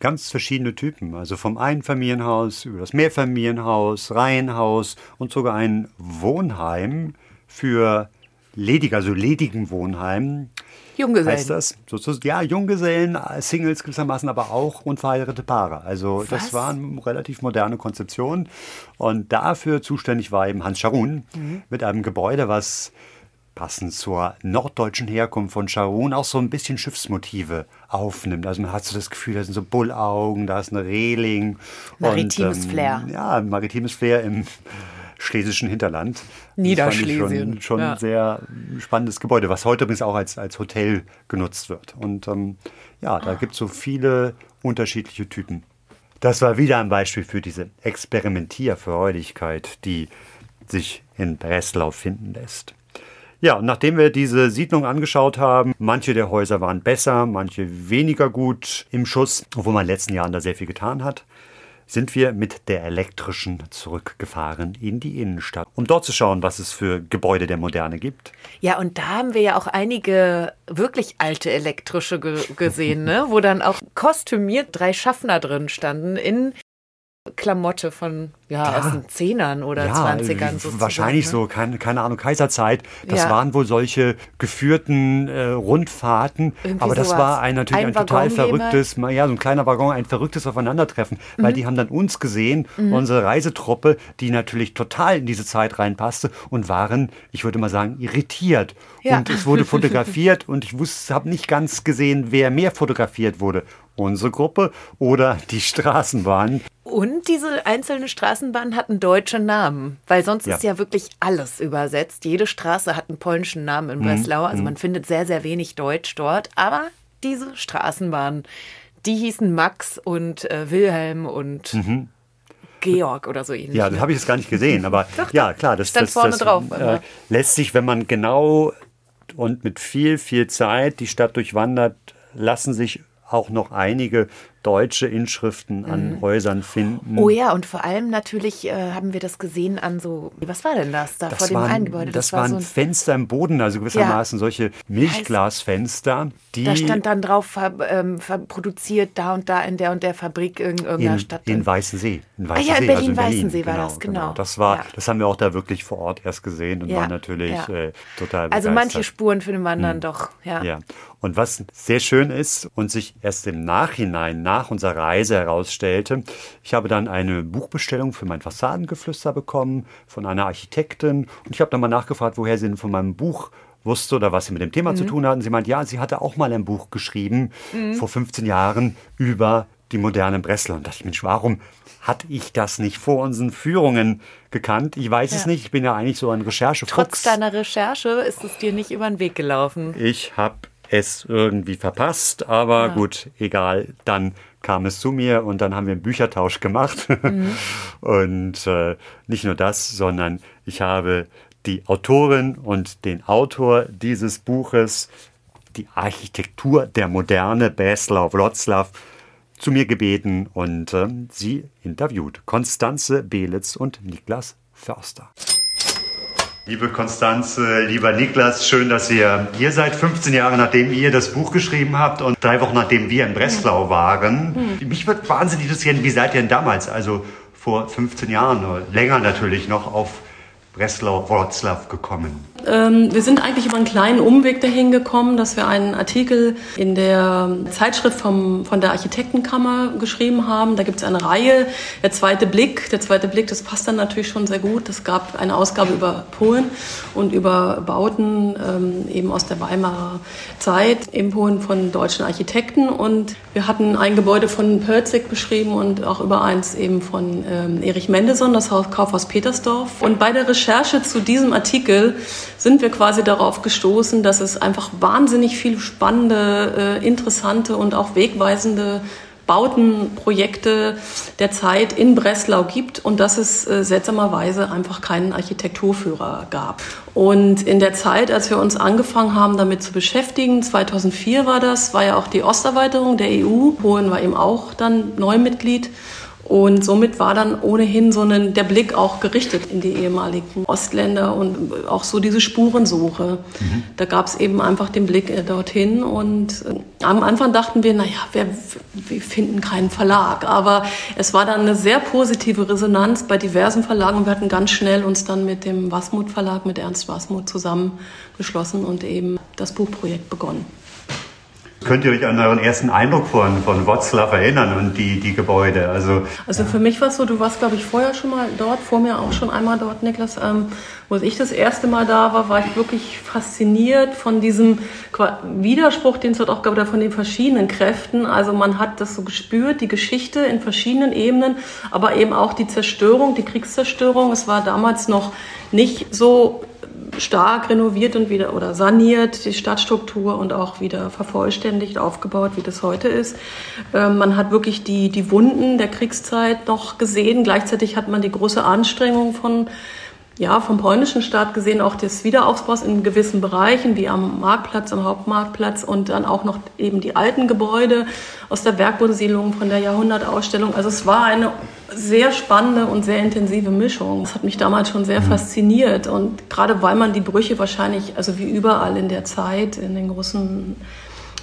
B: Ganz verschiedene Typen, also vom Einfamilienhaus über das Mehrfamilienhaus, Reihenhaus und sogar ein Wohnheim für ledig, also ledigen Wohnheim
C: Junggesellen.
B: Heißt das? Ja, Junggesellen, Singles gewissermaßen, aber auch unverheiratete Paare. Also Was? das war eine relativ moderne Konzeption. Und dafür zuständig war eben Hans Scharun mhm. mit einem Gebäude, was passend zur norddeutschen Herkunft von Scharun auch so ein bisschen Schiffsmotive aufnimmt. Also man hat so das Gefühl, da sind so Bullaugen, da ist eine Reling.
C: Maritimes und, ähm, Flair.
B: Ja, maritimes Flair im schlesischen Hinterland.
C: Niederschlesien.
B: Schon, schon ja. ein sehr spannendes Gebäude, was heute übrigens auch als, als Hotel genutzt wird. Und ähm, ja, da gibt es so viele unterschiedliche Typen. Das war wieder ein Beispiel für diese Experimentierfreudigkeit, die sich in Breslau finden lässt. Ja, nachdem wir diese Siedlung angeschaut haben, manche der Häuser waren besser, manche weniger gut im Schuss, obwohl man in den letzten Jahren da sehr viel getan hat sind wir mit der elektrischen zurückgefahren in die Innenstadt, um dort zu schauen, was es für Gebäude der Moderne gibt.
C: Ja, und da haben wir ja auch einige wirklich alte elektrische ge gesehen, ne? wo dann auch kostümiert drei Schaffner drin standen in Klamotte von ja, ja, aus den Zehnern oder ja, 20ern
B: sozusagen. Wahrscheinlich ne? so, keine, keine Ahnung, Kaiserzeit. Das ja. waren wohl solche geführten äh, Rundfahrten. Irgendwie aber das sowas. war ein natürlich ein, ein total verrücktes, ja, so ein kleiner Waggon, ein verrücktes Aufeinandertreffen. Mhm. Weil die haben dann uns gesehen, mhm. unsere Reisetruppe, die natürlich total in diese Zeit reinpasste und waren, ich würde mal sagen, irritiert. Und es wurde fotografiert und ich wusste, habe nicht ganz gesehen, wer mehr fotografiert wurde unsere Gruppe oder die Straßenbahn.
C: Und diese einzelnen Straßenbahnen hatten deutsche Namen, weil sonst ja. ist ja wirklich alles übersetzt. Jede Straße hat einen polnischen Namen in mhm. Breslau, also mhm. man findet sehr, sehr wenig Deutsch dort. Aber diese Straßenbahnen, die hießen Max und äh, Wilhelm und mhm. Georg oder so ähnlich.
B: Ja, das habe ich jetzt gar nicht gesehen, aber Doch, ja, klar, das,
C: das, vorne
B: das
C: drauf,
B: äh, lässt sich, wenn man genau und mit viel, viel Zeit die Stadt durchwandert, lassen sich auch noch einige deutsche Inschriften an mhm. Häusern finden.
C: Oh ja, und vor allem natürlich äh, haben wir das gesehen an so, was war denn das da
B: das
C: vor dem
B: waren,
C: einen Gebäude?
B: Das, das war waren so ein Fenster im Boden, also gewissermaßen ja. solche Milchglasfenster.
C: Die da stand dann drauf, ähm, produziert da und da in der und der Fabrik in irgendeiner
B: in,
C: Stadt.
B: In Weißensee.
C: In Weißensee, ah ja, in Berlin-Weißensee also war das, genau. genau.
B: Das, war, ja. das haben wir auch da wirklich vor Ort erst gesehen und ja. war natürlich äh, total begeistert.
C: Also manche Spuren für den Wandern hm. doch,
B: ja. Und was sehr schön ist und sich erst im Nachhinein, nach unserer Reise herausstellte, ich habe dann eine Buchbestellung für mein Fassadengeflüster bekommen von einer Architektin und ich habe dann mal nachgefragt, woher sie denn von meinem Buch wusste oder was sie mit dem Thema mhm. zu tun hatten. Sie meint, ja, sie hatte auch mal ein Buch geschrieben mhm. vor 15 Jahren über die moderne Breslau. Und dachte ich, Mensch, warum hatte ich das nicht vor unseren Führungen gekannt? Ich weiß ja. es nicht. Ich bin ja eigentlich so ein Recherchefuchs.
C: Trotz deiner Recherche ist es dir nicht über den Weg gelaufen.
B: Ich habe es irgendwie verpasst, aber ja. gut, egal. Dann kam es zu mir und dann haben wir einen Büchertausch gemacht. Mhm. und äh, nicht nur das, sondern ich habe die Autorin und den Autor dieses Buches, die Architektur der Moderne, Breslau Wroclaw, zu mir gebeten und äh, sie interviewt. Konstanze Belitz und Niklas Förster. Liebe Konstanze, lieber Niklas, schön, dass ihr hier seid. 15 Jahre nachdem ihr das Buch geschrieben habt und drei Wochen nachdem wir in Breslau waren. Mhm. Mich würde wahnsinnig interessieren, wie seid ihr denn damals, also vor 15 Jahren, länger natürlich noch, auf Breslau-Wroclaw gekommen?
E: Ähm, wir sind eigentlich über einen kleinen Umweg dahin gekommen, dass wir einen Artikel in der Zeitschrift vom, von der Architektenkammer geschrieben haben. Da gibt es eine Reihe, der zweite Blick. Der zweite Blick, das passt dann natürlich schon sehr gut. Es gab eine Ausgabe über Polen und über Bauten ähm, eben aus der Weimarer Zeit in Polen von deutschen Architekten. Und wir hatten ein Gebäude von Pölzig beschrieben und auch über eins eben von ähm, Erich Mendeson, das Kaufhaus Petersdorf. Und bei der Recherche zu diesem Artikel sind wir quasi darauf gestoßen, dass es einfach wahnsinnig viele spannende, äh, interessante und auch wegweisende Bauten, Projekte der Zeit in Breslau gibt und dass es äh, seltsamerweise einfach keinen Architekturführer gab. Und in der Zeit, als wir uns angefangen haben, damit zu beschäftigen, 2004 war das, war ja auch die Osterweiterung der EU. Polen war eben auch dann Neumitglied. Und somit war dann ohnehin so ein, der Blick auch gerichtet in die ehemaligen Ostländer und auch so diese Spurensuche. Mhm. Da gab es eben einfach den Blick äh, dorthin und äh, am Anfang dachten wir, naja, wir, wir finden keinen Verlag. Aber es war dann eine sehr positive Resonanz bei diversen Verlagen und wir hatten ganz schnell uns dann mit dem Wasmut Verlag, mit Ernst Wasmut zusammengeschlossen und eben das Buchprojekt begonnen.
B: Könnt ihr euch an euren ersten Eindruck von, von Wroclaw erinnern und die, die Gebäude?
E: Also, also für mich war es so, du warst, glaube ich, vorher schon mal dort, vor mir auch schon einmal dort, Niklas. Ähm, wo ich das erste Mal da war, war ich wirklich fasziniert von diesem Widerspruch, den es dort auch gab, oder von den verschiedenen Kräften. Also man hat das so gespürt, die Geschichte in verschiedenen Ebenen, aber eben auch die Zerstörung, die Kriegszerstörung. Es war damals noch nicht so stark renoviert und wieder oder saniert, die Stadtstruktur und auch wieder vervollständigt, aufgebaut, wie das heute ist. Ähm, man hat wirklich die, die Wunden der Kriegszeit noch gesehen. Gleichzeitig hat man die große Anstrengung von ja, vom polnischen Staat gesehen auch des Wiederaufbaus in gewissen Bereichen, wie am Marktplatz, am Hauptmarktplatz und dann auch noch eben die alten Gebäude aus der Bergbodensiedelung von der Jahrhundertausstellung. Also es war eine sehr spannende und sehr intensive Mischung. Das hat mich damals schon sehr mhm. fasziniert und gerade weil man die Brüche wahrscheinlich, also wie überall in der Zeit, in den großen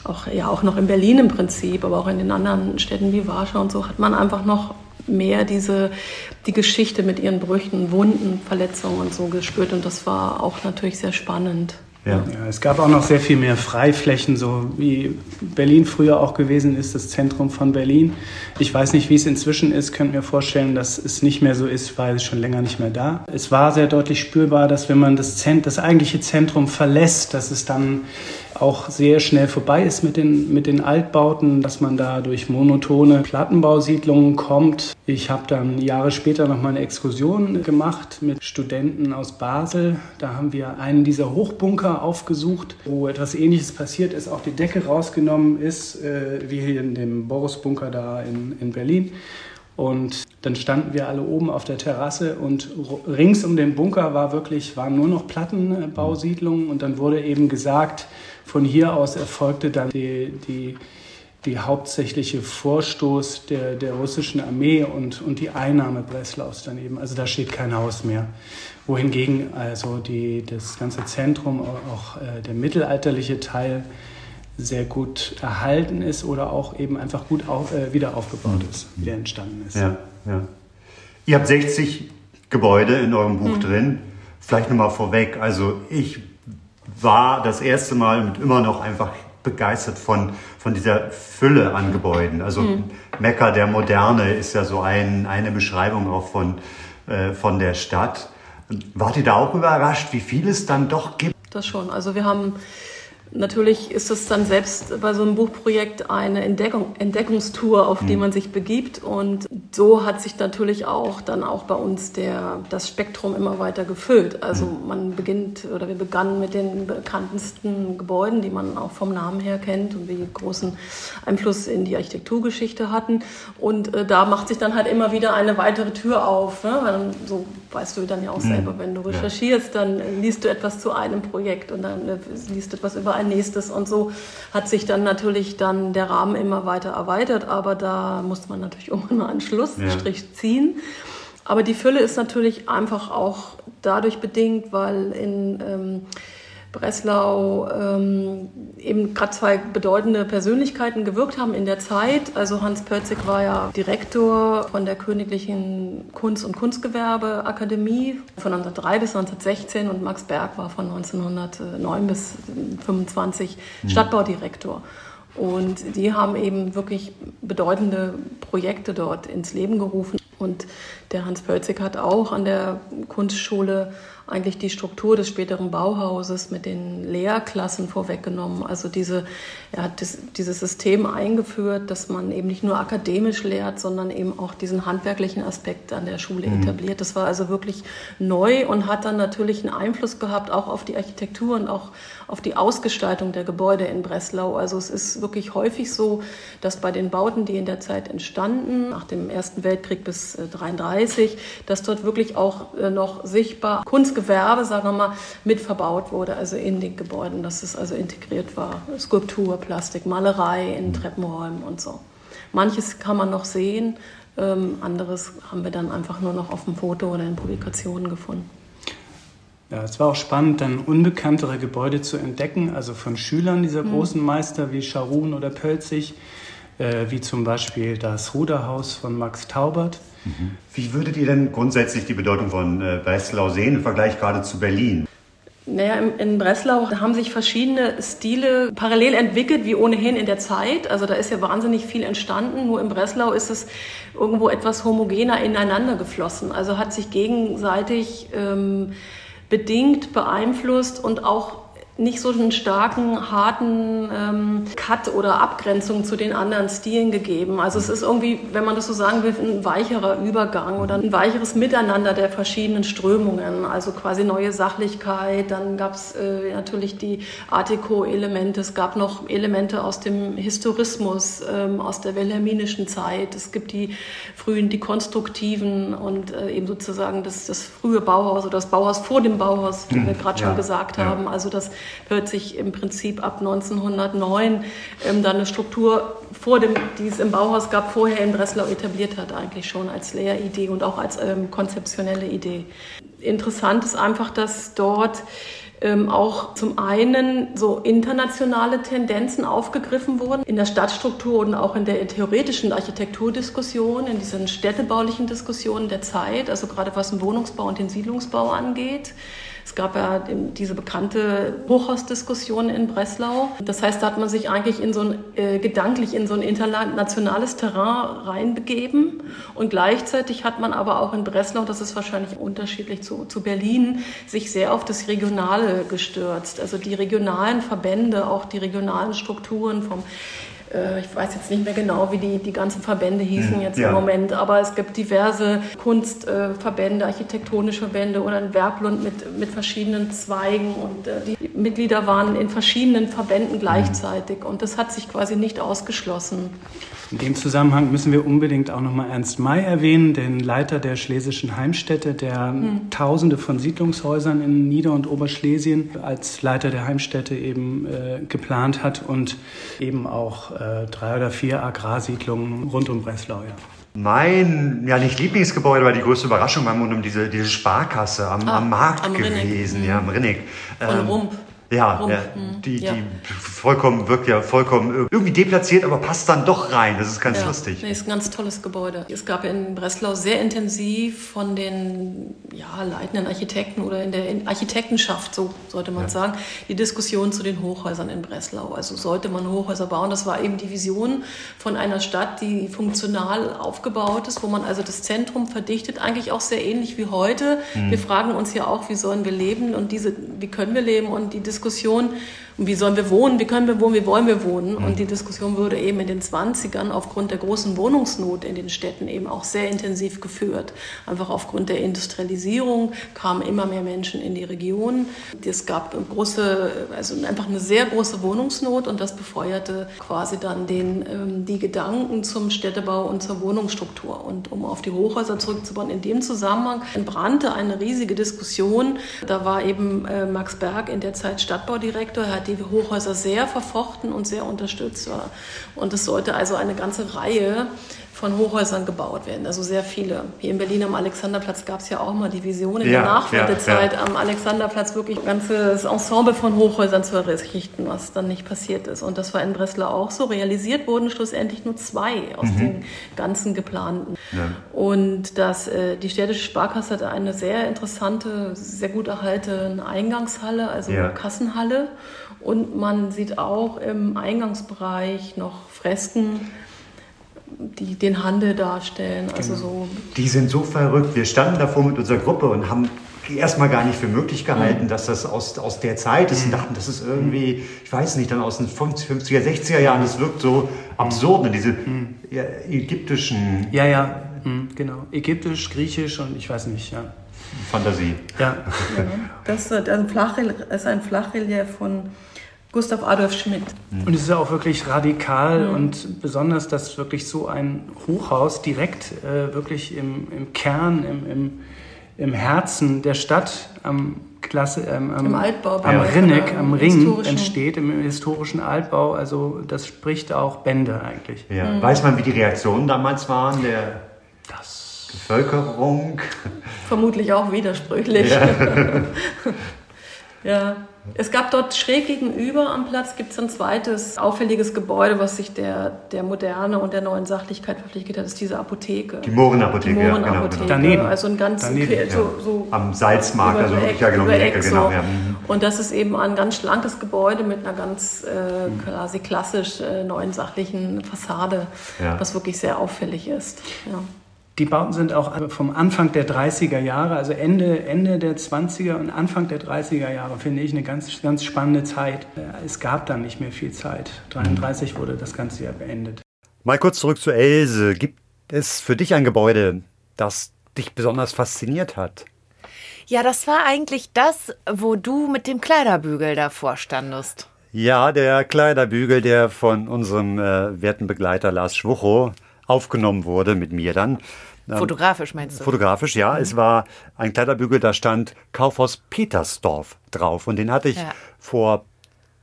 E: auch, ja, auch noch in Berlin im Prinzip, aber auch in den anderen Städten wie Warschau und so, hat man einfach noch mehr diese, die Geschichte mit ihren Brüchen, Wunden, Verletzungen und so gespürt. Und das war auch natürlich sehr spannend.
F: Ja. ja. es gab auch noch sehr viel mehr Freiflächen, so wie Berlin früher auch gewesen ist, das Zentrum von Berlin. Ich weiß nicht, wie es inzwischen ist, könnt mir vorstellen, dass es nicht mehr so ist, weil es schon länger nicht mehr da. Es war sehr deutlich spürbar, dass wenn man das, Zent das eigentliche Zentrum verlässt, dass es dann auch sehr schnell vorbei ist mit den, mit den Altbauten, dass man da durch monotone Plattenbausiedlungen kommt. Ich habe dann Jahre später noch mal eine Exkursion gemacht mit Studenten aus Basel. Da haben wir einen dieser Hochbunker aufgesucht, wo etwas Ähnliches passiert ist, auch die Decke rausgenommen ist, äh, wie hier in dem Boris-Bunker da in, in Berlin. Und dann standen wir alle oben auf der Terrasse und rings um den Bunker war wirklich, waren nur noch Plattenbausiedlungen und dann wurde eben gesagt, von hier aus erfolgte dann die, die, die hauptsächliche Vorstoß der, der russischen Armee und, und die Einnahme Breslaus daneben. Also da steht kein Haus mehr. Wohingegen also die, das ganze Zentrum, auch äh, der mittelalterliche Teil, sehr gut erhalten ist oder auch eben einfach gut auf, äh, wieder aufgebaut mhm. ist, wieder entstanden ist.
B: Ja, ja. Ihr habt 60 Gebäude in eurem Buch mhm. drin. Vielleicht nochmal vorweg. Also ich war das erste Mal und immer noch einfach begeistert von, von dieser Fülle an Gebäuden. Also mhm. Mekka der Moderne ist ja so ein, eine Beschreibung auch von, äh, von der Stadt. Wart ihr da auch überrascht, wie viel es dann doch gibt?
E: Das schon. Also wir haben Natürlich ist es dann selbst bei so einem Buchprojekt eine Entdeckung, Entdeckungstour, auf die mhm. man sich begibt. Und so hat sich natürlich auch dann auch bei uns der, das Spektrum immer weiter gefüllt. Also mhm. man beginnt oder wir begannen mit den bekanntesten Gebäuden, die man auch vom Namen her kennt und die großen Einfluss in die Architekturgeschichte hatten. Und äh, da macht sich dann halt immer wieder eine weitere Tür auf. Ne? Weil so weißt du dann ja auch mhm. selber, wenn du recherchierst, dann liest du etwas zu einem Projekt und dann äh, liest du etwas über ein nächstes und so hat sich dann natürlich dann der Rahmen immer weiter erweitert, aber da muss man natürlich irgendwann mal einen Schlussstrich ja. ziehen. Aber die Fülle ist natürlich einfach auch dadurch bedingt, weil in ähm, Breslau ähm, eben gerade zwei bedeutende Persönlichkeiten gewirkt haben in der Zeit. Also Hans Pötzig war ja Direktor von der Königlichen Kunst- und Kunstgewerbeakademie von 1903 bis 1916 und Max Berg war von 1909 bis 1925 mhm. Stadtbaudirektor. Und die haben eben wirklich bedeutende Projekte dort ins Leben gerufen. Und der Hans Pölzig hat auch an der Kunstschule eigentlich die Struktur des späteren Bauhauses mit den Lehrklassen vorweggenommen. Also diese, er hat das, dieses System eingeführt, dass man eben nicht nur akademisch lehrt, sondern eben auch diesen handwerklichen Aspekt an der Schule mhm. etabliert. Das war also wirklich neu und hat dann natürlich einen Einfluss gehabt auch auf die Architektur und auch auf die Ausgestaltung der Gebäude in Breslau. Also es ist wirklich häufig so, dass bei den Bauten, die in der Zeit entstanden, nach dem Ersten Weltkrieg bis 1933, äh, dass dort wirklich auch äh, noch sichtbar Kunstgewerbe, sagen wir mal, mit verbaut wurde, also in den Gebäuden, dass es also integriert war. Skulptur, Plastik, Malerei in Treppenräumen und so. Manches kann man noch sehen, ähm, anderes haben wir dann einfach nur noch auf dem Foto oder in Publikationen gefunden.
F: Ja, es war auch spannend, dann unbekanntere Gebäude zu entdecken, also von Schülern dieser mhm. großen Meister wie Scharun oder Pölzig, äh, wie zum Beispiel das Ruderhaus von Max Taubert.
B: Mhm. Wie würdet ihr denn grundsätzlich die Bedeutung von äh, Breslau sehen im Vergleich gerade zu Berlin?
E: Naja, in Breslau haben sich verschiedene Stile parallel entwickelt, wie ohnehin in der Zeit. Also da ist ja wahnsinnig viel entstanden. Nur in Breslau ist es irgendwo etwas homogener ineinander geflossen. Also hat sich gegenseitig ähm, bedingt, beeinflusst und auch nicht so einen starken, harten ähm, Cut oder Abgrenzung zu den anderen Stilen gegeben. Also es ist irgendwie, wenn man das so sagen will, ein weicherer Übergang oder ein weicheres Miteinander der verschiedenen Strömungen. Also quasi neue Sachlichkeit, dann gab es äh, natürlich die Art Deco-Elemente, es gab noch Elemente aus dem Historismus, ähm, aus der wilhelminischen Zeit. Es gibt die frühen, die konstruktiven und äh, eben sozusagen das, das frühe Bauhaus oder das Bauhaus vor dem Bauhaus, wie wir hm, gerade ja, schon gesagt ja. haben. Also das hört sich im Prinzip ab 1909 ähm, dann eine Struktur vor dem, die es im Bauhaus gab, vorher in Breslau etabliert hat, eigentlich schon als Lehridee und auch als ähm, konzeptionelle Idee. Interessant ist einfach, dass dort ähm, auch zum einen so internationale Tendenzen aufgegriffen wurden in der Stadtstruktur und auch in der theoretischen Architekturdiskussion, in diesen städtebaulichen Diskussionen der Zeit, also gerade was den Wohnungsbau und den Siedlungsbau angeht. Es gab ja diese bekannte Hochhausdiskussion in Breslau. Das heißt, da hat man sich eigentlich in so ein, äh, gedanklich in so ein internationales Terrain reinbegeben. Und gleichzeitig hat man aber auch in Breslau, das ist wahrscheinlich unterschiedlich zu, zu Berlin, sich sehr auf das Regionale gestürzt. Also die regionalen Verbände, auch die regionalen Strukturen vom ich weiß jetzt nicht mehr genau, wie die, die ganzen Verbände hießen hm, jetzt ja. im Moment, aber es gibt diverse Kunstverbände, architektonische Verbände oder ein Werklund mit, mit verschiedenen Zweigen und äh, die Mitglieder waren in verschiedenen Verbänden gleichzeitig und das hat sich quasi nicht ausgeschlossen.
F: In dem Zusammenhang müssen wir unbedingt auch nochmal Ernst May erwähnen, den Leiter der Schlesischen Heimstätte, der hm. Tausende von Siedlungshäusern in Nieder- und Oberschlesien als Leiter der Heimstätte eben äh, geplant hat und eben auch äh, drei oder vier Agrarsiedlungen rund um Breslau. Ja.
B: Mein, ja nicht Lieblingsgebäude, aber die größte Überraschung war um diese, diese Sparkasse am, ah, am Markt am gewesen, Rinnig. ja, am Rinnig.
E: Von ähm, Rump.
B: Ja, ja die, ja. die vollkommen, wirkt ja vollkommen irgendwie deplatziert, aber passt dann doch rein. Das ist ganz ja, lustig.
E: Nee, ist ein ganz tolles Gebäude. Es gab in Breslau sehr intensiv von den ja, leitenden Architekten oder in der Architektenschaft, so sollte man ja. sagen, die Diskussion zu den Hochhäusern in Breslau. Also sollte man Hochhäuser bauen? Das war eben die Vision von einer Stadt, die funktional aufgebaut ist, wo man also das Zentrum verdichtet, eigentlich auch sehr ähnlich wie heute. Mhm. Wir fragen uns ja auch, wie sollen wir leben und diese, wie können wir leben und die Diskussion Diskussion und wie sollen wir wohnen, wie können wir wohnen, wie wollen wir wohnen. Und mhm. die Diskussion wurde eben in den 20ern aufgrund der großen Wohnungsnot in den Städten eben auch sehr intensiv geführt. Einfach aufgrund der Industrialisierung kamen immer mehr Menschen in die Region. Es gab große, also einfach eine sehr große Wohnungsnot und das befeuerte quasi dann den, ähm, die Gedanken zum Städtebau und zur Wohnungsstruktur. Und um auf die Hochhäuser zurückzubauen, in dem Zusammenhang entbrannte eine riesige Diskussion. Da war eben äh, Max Berg in der Zeit Stadtbaudirektor, hat die Hochhäuser sehr verfochten und sehr unterstützt war. Und es sollte also eine ganze Reihe von Hochhäusern gebaut werden. Also sehr viele. Hier in Berlin am Alexanderplatz gab es ja auch mal die Vision in
B: Ja,
E: der Nachwendezeit
B: ja, ja.
E: am Alexanderplatz wirklich ein ganzes Ensemble von Hochhäusern zu errichten, was dann nicht passiert ist. Und das war in Breslau auch so. Realisiert wurden schlussendlich nur zwei aus den ganzen geplanten. Und das, äh, die städtische Sparkasse hat eine sehr interessante, sehr gut erhaltene Eingangshalle, also. Kassenhalle. Und man sieht auch im Eingangsbereich noch Fresken, die den Handel darstellen. Also so
B: Die sind so verrückt. Wir standen davor mit unserer Gruppe und haben erstmal gar nicht für möglich gehalten, dass das aus, aus der Zeit ist und dachten, das ist irgendwie, ich weiß nicht, dann aus den 50er, 60er Jahren, das wirkt so absurd, ne? diese ja, ägyptischen
F: Ja, ja, mhm, genau. Ägyptisch, Griechisch und ich weiß nicht, ja.
B: Fantasie.
F: Ja,
E: Das ist ein, Flachrelief, ist ein Flachrelief von Gustav Adolf Schmidt.
F: und es ist ja auch wirklich radikal und besonders, dass wirklich so ein Hochhaus direkt äh, wirklich im, im Kern, im, im, im Herzen der Stadt am Klasse, ähm, am,
E: Im Altbau,
F: am
E: ja.
F: Rinneck,
E: Im
F: am Ring entsteht, im historischen Altbau. Also das spricht auch Bände eigentlich.
B: Ja. Weiß man, wie die Reaktionen damals waren, der Bevölkerung?
E: Vermutlich auch widersprüchlich. Ja. Es gab dort schräg gegenüber am Platz gibt es ein zweites auffälliges Gebäude, was sich der, der Moderne und der neuen Sachlichkeit verpflichtet hat, das ist diese Apotheke.
B: Die Mohrenapotheke,
E: Die
B: ja, genau,
E: Mohrenapotheke.
B: genau.
F: Daneben.
E: Also ein ganz
F: Daneben,
E: quer-
F: ja.
E: so, so
B: Am Salzmarkt, also wirklich ja genau um die Ecke,
E: Eck
B: genau. Ja. Mhm.
E: Und das ist eben ein ganz schlankes Gebäude mit einer ganz äh, quasi klassisch äh, neuen sachlichen Fassade,
B: Ja.
E: was wirklich sehr auffällig ist. Ja.
F: Die Bauten sind auch vom Anfang der 30er Jahre, also Ende, Ende der 20er und Anfang der 30er Jahre, finde ich eine ganz, ganz spannende Zeit. Es gab dann nicht mehr viel Zeit. 33 wurde das Ganze ja beendet.
B: Mal kurz zurück zu Else. Gibt es für dich ein Gebäude, das dich besonders fasziniert hat?
C: Ja, das war eigentlich das, wo du mit dem Kleiderbügel davor standest.
B: Ja, der Kleiderbügel, der von unserem äh, werten Begleiter Lars Schwuchow aufgenommen wurde, mit mir dann.
C: Fotografisch meinst du?
B: Fotografisch, ja. Es war ein Kleiderbügel, da stand Kaufhaus Petersdorf drauf. Und den hatte ich
C: Ja.
B: vor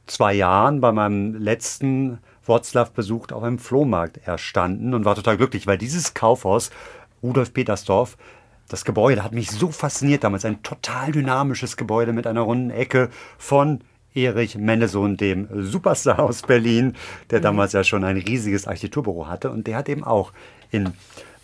B: zwei Jahren bei meinem letzten Wroclaw-Besuch auf einem Flohmarkt erstanden und war total glücklich, weil dieses Kaufhaus, Rudolf Petersdorf, das Gebäude hat mich so fasziniert damals. Ein total dynamisches Gebäude mit einer runden Ecke von Erich Mendelssohn, dem Superstar aus Berlin, der damals ja schon ein riesiges Architekturbüro hatte. Und der hat eben auch in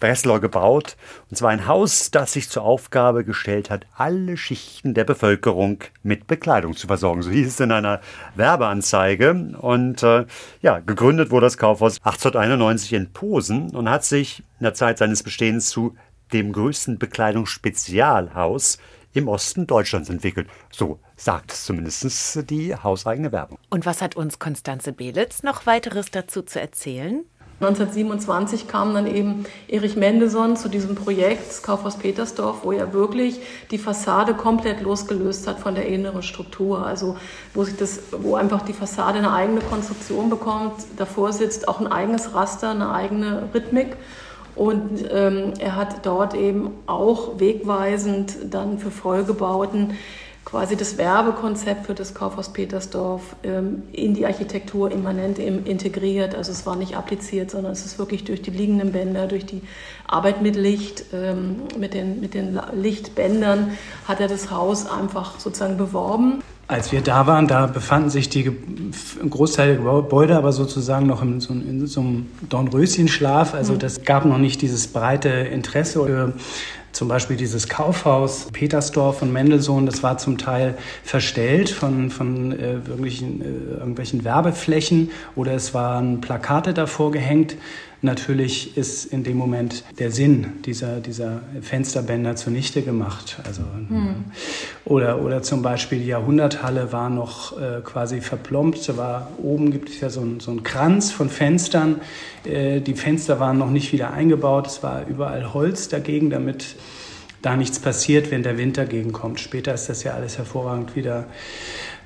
B: Breslau gebaut. Und zwar ein Haus, das sich zur Aufgabe gestellt hat, alle Schichten der Bevölkerung mit Bekleidung zu versorgen. So hieß es in einer Werbeanzeige. Und äh, ja, gegründet wurde das Kaufhaus 1891 in Posen und hat sich in der Zeit seines Bestehens zu dem größten Bekleidungsspezialhaus im Osten Deutschlands entwickelt. So sagt es zumindest die hauseigene Werbung.
C: Und was hat uns Konstanze Belitz noch weiteres dazu zu erzählen?
E: 1927 kam dann eben Erich Mendelssohn zu diesem Projekt das Kaufhaus Petersdorf, wo er wirklich die Fassade komplett losgelöst hat von der inneren Struktur. Also wo sich das, wo einfach die Fassade eine eigene Konstruktion bekommt, davor sitzt auch ein eigenes Raster, eine eigene Rhythmik. Und ähm, er hat dort eben auch wegweisend dann für Folgebauten quasi das Werbekonzept für das Kaufhaus Petersdorf ähm, in die Architektur immanent im, integriert. Also es war nicht appliziert, sondern es ist wirklich durch die liegenden Bänder, durch die Arbeit mit Licht, ähm, mit, den, mit den Lichtbändern hat er das Haus einfach sozusagen beworben.
F: Als wir da waren, da befanden sich die, ein Großteil der Gebäude aber sozusagen noch in so, in so einem Dornröschenschlaf. Also das gab noch nicht dieses breite Interesse für zum Beispiel dieses Kaufhaus Petersdorf und Mendelssohn. Das war zum Teil verstellt von, von äh, wirklichen, äh, irgendwelchen Werbeflächen oder es waren Plakate davor gehängt. Natürlich ist in dem Moment der Sinn dieser, dieser Fensterbänder zunichte gemacht. Also, oder, oder zum Beispiel die Jahrhunderthalle war noch äh, quasi verplombt. Da war, oben gibt es ja so einen so einen Kranz von Fenstern. Äh, die Fenster waren noch nicht wieder eingebaut. Es war überall Holz dagegen, damit da nichts passiert, wenn der Wind dagegen kommt. Später ist das ja alles hervorragend wieder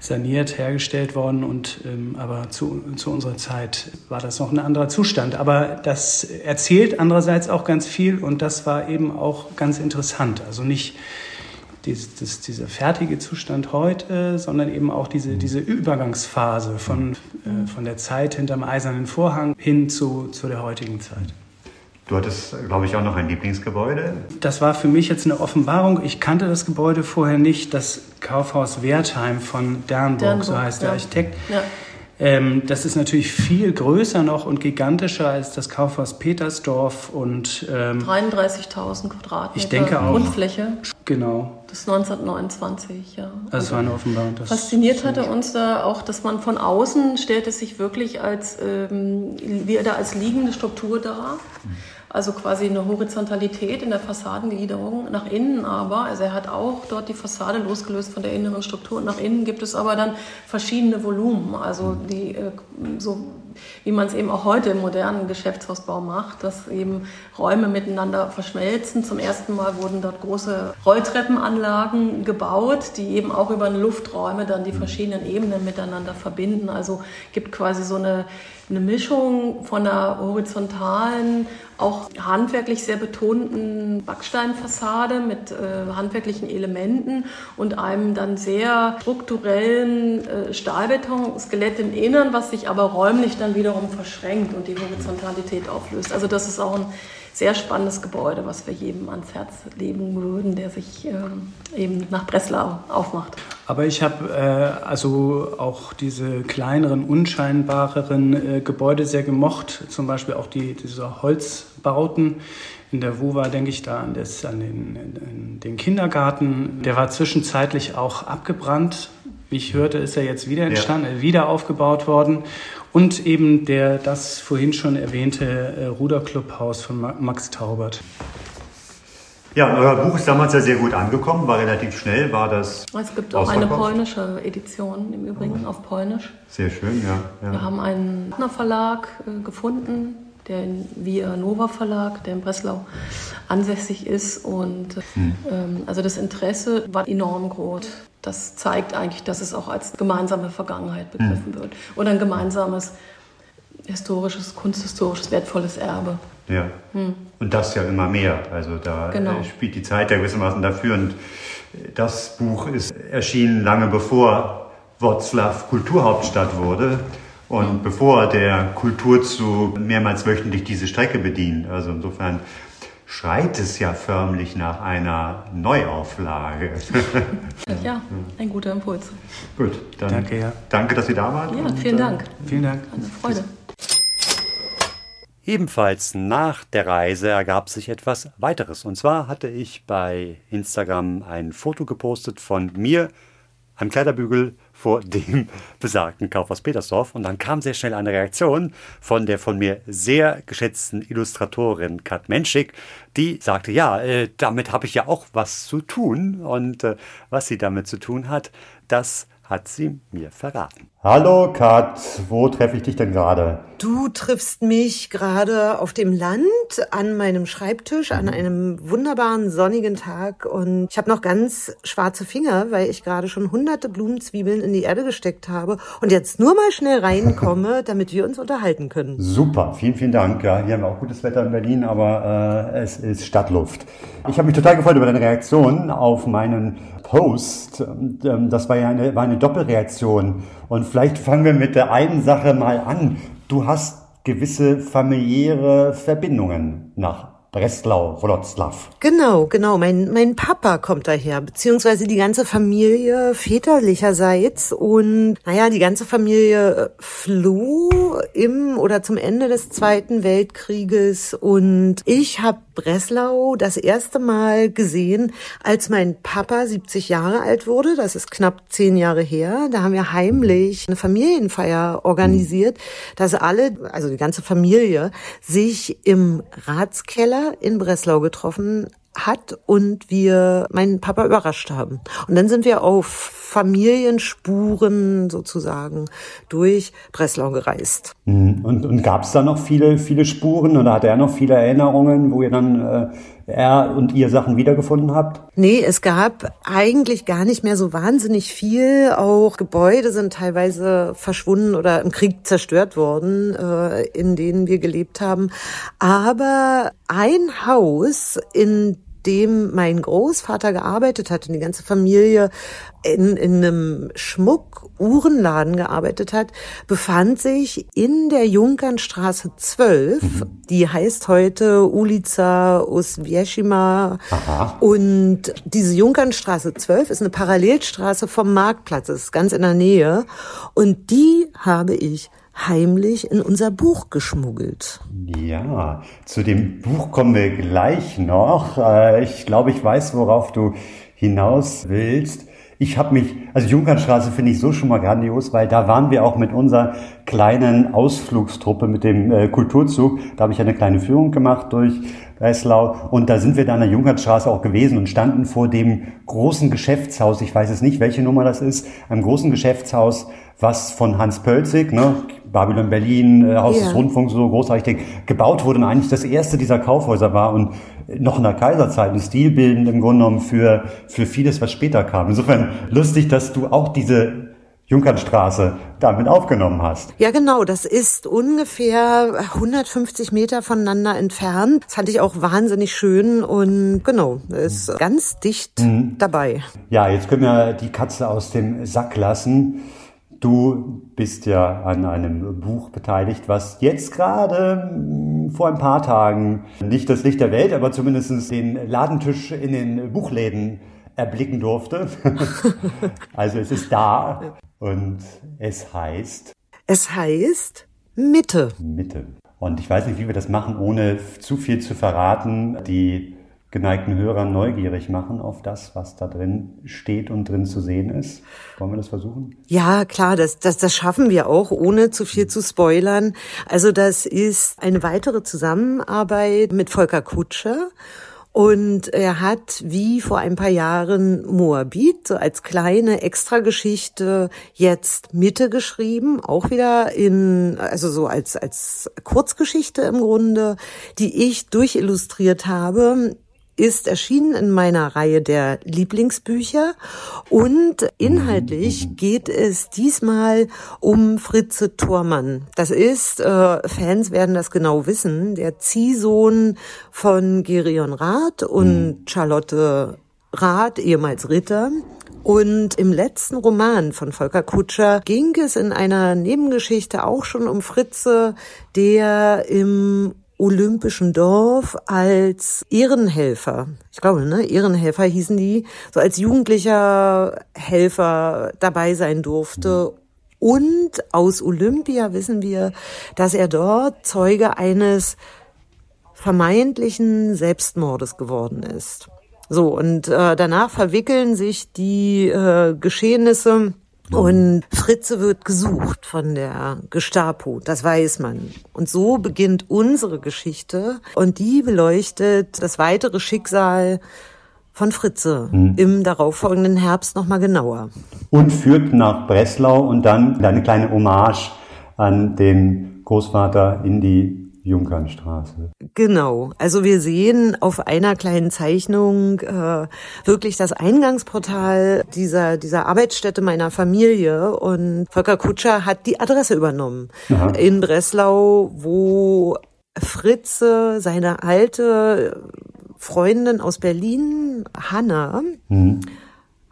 F: saniert, hergestellt worden. Und, ähm, aber zu, zu unserer Zeit war das noch ein anderer Zustand. Aber das erzählt andererseits auch ganz viel und das war eben auch ganz interessant. Also nicht dies, das, dieser fertige Zustand heute, sondern eben auch diese, diese Übergangsphase von, äh, von der Zeit hinterm eisernen Vorhang hin zu, zu der heutigen Zeit.
B: Du hattest, glaube ich, auch noch ein Lieblingsgebäude.
F: Das war für mich jetzt eine Offenbarung. Ich kannte das Gebäude vorher nicht, das Kaufhaus Wertheim von Dernburg,
E: Dernburg,
F: so heißt der
E: ja.
F: Architekt.
E: Ja.
F: Ähm, das ist natürlich viel größer noch und gigantischer als das Kaufhaus Petersdorf und ähm,
E: 33.000 Quadratmeter
F: Ich denke auch.
E: Grundfläche.
F: genau,
E: Das ist 1929, ja.
F: das war eine Offenbarung. Das
E: Fasziniert hatte uns da auch, dass man von außen stellt es sich wirklich als, ähm, wie da als liegende Struktur dar. Also quasi eine Horizontalität in der Fassadengliederung nach innen aber. Also er hat auch dort die Fassade losgelöst von der inneren Struktur. Und nach innen gibt es aber dann verschiedene Volumen. Also die, äh, so wie man es eben auch heute im modernen Geschäftshausbau macht, dass eben Räume miteinander verschmelzen. Zum ersten Mal wurden dort große Rolltreppenanlagen gebaut, die eben auch über Lufträume dann die verschiedenen Ebenen miteinander verbinden. Also gibt quasi so eine, eine Mischung von einer horizontalen, auch handwerklich sehr betonten Backsteinfassade mit äh, handwerklichen Elementen und einem dann sehr strukturellen äh, Stahlbeton-Skelett im Innern, was sich aber räumlich dann wiederum verschränkt und die Horizontalität auflöst. Also das ist auch ein sehr spannendes Gebäude, was wir jedem ans Herz legen würden, der sich ähm, eben nach Breslau aufmacht.
F: Aber ich habe äh, also auch diese kleineren, unscheinbareren äh, Gebäude sehr gemocht. Zum Beispiel auch die, diese Holzbauten. In der WUWA denke ich da an, das, an den, den Kindergarten. Der war zwischenzeitlich auch abgebrannt. Wie ich hörte, ist er jetzt wieder entstanden, äh, wieder aufgebaut worden. Und eben der, das vorhin schon erwähnte äh, Ruderclubhaus von Ma Max Taubert.
B: Ja, und euer Buch ist damals ja sehr gut angekommen, war relativ schnell, war das
E: Es gibt auch eine polnische Edition im Übrigen auf Polnisch.
B: Sehr schön, ja.
E: Wir
B: ja.
E: haben einen Partnerverlag äh, gefunden, der in Via Nova Verlag, der in Breslau ansässig ist. Und äh, ähm, also das Interesse war enorm groß. Das zeigt eigentlich, dass es auch als gemeinsame Vergangenheit begriffen wird. Oder ein gemeinsames historisches, kunsthistorisches, wertvolles Erbe.
B: Ja. Und das ja immer mehr. Also da
E: Hm. Genau.
B: spielt die Zeit ja gewissermaßen dafür. Und das Buch ist erschienen lange bevor Wroclaw Kulturhauptstadt wurde und
E: Hm.
B: bevor der Kulturzug mehrmals wöchentlich diese Strecke bedient. Also insofern schreit es ja förmlich nach einer Neuauflage.
E: Ja, ein guter Impuls.
B: Gut, dann
F: Danke, ja.
B: danke, dass Sie da waren.
E: Ja,
B: und,
E: vielen
B: äh,
E: Dank.
F: Vielen Dank.
E: Eine Freude.
B: Ebenfalls nach der Reise ergab sich etwas weiteres. Und zwar hatte ich bei Instagram ein Foto gepostet von mir am Kleiderbügel vor dem besagten Kaufhaus Petersdorf. Und dann kam sehr schnell eine Reaktion von der von mir sehr geschätzten Illustratorin Kat Menschik, die sagte, ja, äh, damit habe ich ja auch was zu tun. Und äh, was sie damit zu tun hat, das hat sie mir verraten. Hallo Kat, wo treffe ich dich denn gerade?
G: Du triffst mich gerade auf dem Land an meinem Schreibtisch an einem wunderbaren sonnigen Tag und ich habe noch ganz schwarze Finger, weil ich gerade schon hunderte Blumenzwiebeln in die Erde gesteckt habe und jetzt nur mal schnell reinkomme, damit wir uns unterhalten können.
B: Super, vielen, vielen Dank. Ja, hier haben wir auch gutes Wetter in Berlin, aber äh, es ist Stadtluft. Ich habe mich total gefreut über deine Reaktion auf meinen Und, ähm, das war ja eine, war eine Doppelreaktion. Und vielleicht fangen wir mit der einen Sache mal an. Du hast gewisse familiäre Verbindungen nach Breslau, Wroclaw.
G: Genau, genau. Mein, mein Papa kommt daher, beziehungsweise die ganze Familie väterlicherseits. Und naja, die ganze Familie äh, floh im oder zum Ende des Zweiten Weltkrieges. Und ich habe Breslau das erste Mal gesehen, als mein Papa 70 Jahre alt wurde. Das ist knapp zehn Jahre her. Da haben wir heimlich eine Familienfeier organisiert, dass alle, also die ganze Familie, sich im Ratskeller in Breslau getroffen hat und wir meinen Papa überrascht haben. Und dann sind wir auf Familienspuren sozusagen durch Breslau gereist.
B: Und, und gab es da noch viele, viele Spuren oder hat er noch viele Erinnerungen, wo ihr dann äh, er und ihr Sachen wiedergefunden habt?
G: Nee, es gab eigentlich gar nicht mehr so wahnsinnig viel. Auch Gebäude sind teilweise verschwunden oder im Krieg zerstört worden, äh, in denen wir gelebt haben. Aber ein Haus, in dem mein Großvater gearbeitet hat und die ganze Familie in, in einem Schmuck-Uhrenladen gearbeitet hat, befand sich in der Junkernstraße 12. Mhm. Die heißt heute Ulica Oswiecima. Und diese Junkernstraße 12 ist eine Parallelstraße vom Marktplatz. Ist ganz in der Nähe. Und die habe ich heimlich in unser Buch geschmuggelt.
B: Ja, zu dem Buch kommen wir gleich noch. Äh, ich glaube, ich weiß, worauf du hinaus willst. Ich habe mich, also Junkernstraße finde ich so schon mal grandios, weil da waren wir auch mit unserer kleinen Ausflugstruppe mit dem äh, Kulturzug. Da habe ich eine kleine Führung gemacht durch Breslau und da sind wir dann an der Junkernstraße auch gewesen und standen vor dem großen Geschäftshaus. Ich weiß es nicht, welche Nummer das ist, einem großen Geschäftshaus, was von Hans Pölzig, ne, Babylon Berlin, äh, Haus ja. des Rundfunks, so großartig gebaut wurde und eigentlich das erste dieser Kaufhäuser war und noch in der Kaiserzeit ein Stilbildend im Grunde genommen für, für vieles, was später kam. Insofern lustig, dass du auch diese Junkernstraße damit aufgenommen hast.
G: Ja, genau. Das ist ungefähr 150 Meter voneinander entfernt. Das fand ich auch wahnsinnig schön und genau, ist ganz dicht mhm. dabei.
B: Ja, jetzt können wir die Katze aus dem Sack lassen. Du bist ja an einem Buch beteiligt, was jetzt gerade hm, vor ein paar Tagen nicht das Licht der Welt, aber zumindest den Ladentisch in den Buchläden erblicken durfte. also es ist da und es heißt.
G: Es heißt Mitte.
B: Mitte. Und ich weiß nicht, wie wir das machen, ohne zu viel zu verraten. Die geneigten Hörer neugierig machen auf das, was da drin steht und drin zu sehen ist. Wollen wir das versuchen?
G: Ja, klar, das, das, das schaffen wir auch, ohne zu viel zu spoilern. Also das ist eine weitere Zusammenarbeit mit Volker Kutscher. Und er hat, wie vor ein paar Jahren, Moabit so als kleine Extrageschichte jetzt Mitte geschrieben, auch wieder in, also so als, als Kurzgeschichte im Grunde, die ich durchillustriert habe ist erschienen in meiner Reihe der Lieblingsbücher und inhaltlich geht es diesmal um Fritze Thormann. Das ist, äh, Fans werden das genau wissen, der Ziehsohn von Gerion Rath und mhm. Charlotte Rath, ehemals Ritter. Und im letzten Roman von Volker Kutscher ging es in einer Nebengeschichte auch schon um Fritze, der im Olympischen Dorf als Ehrenhelfer, ich glaube, ne, Ehrenhelfer hießen die, so als jugendlicher Helfer dabei sein durfte. Und aus Olympia wissen wir, dass er dort Zeuge eines vermeintlichen Selbstmordes geworden ist. So, und äh, danach verwickeln sich die äh, Geschehnisse und Fritze wird gesucht von der Gestapo, das weiß man. Und so beginnt unsere Geschichte und die beleuchtet das weitere Schicksal von Fritze mhm. im darauffolgenden Herbst nochmal genauer.
B: Und führt nach Breslau und dann eine kleine Hommage an den Großvater in die Junkernstraße.
G: Genau. Also wir sehen auf einer kleinen Zeichnung äh, wirklich das Eingangsportal dieser, dieser Arbeitsstätte meiner Familie und Volker Kutscher hat die Adresse übernommen Aha. in Breslau, wo Fritze, seine alte Freundin aus Berlin, Hanna, mhm.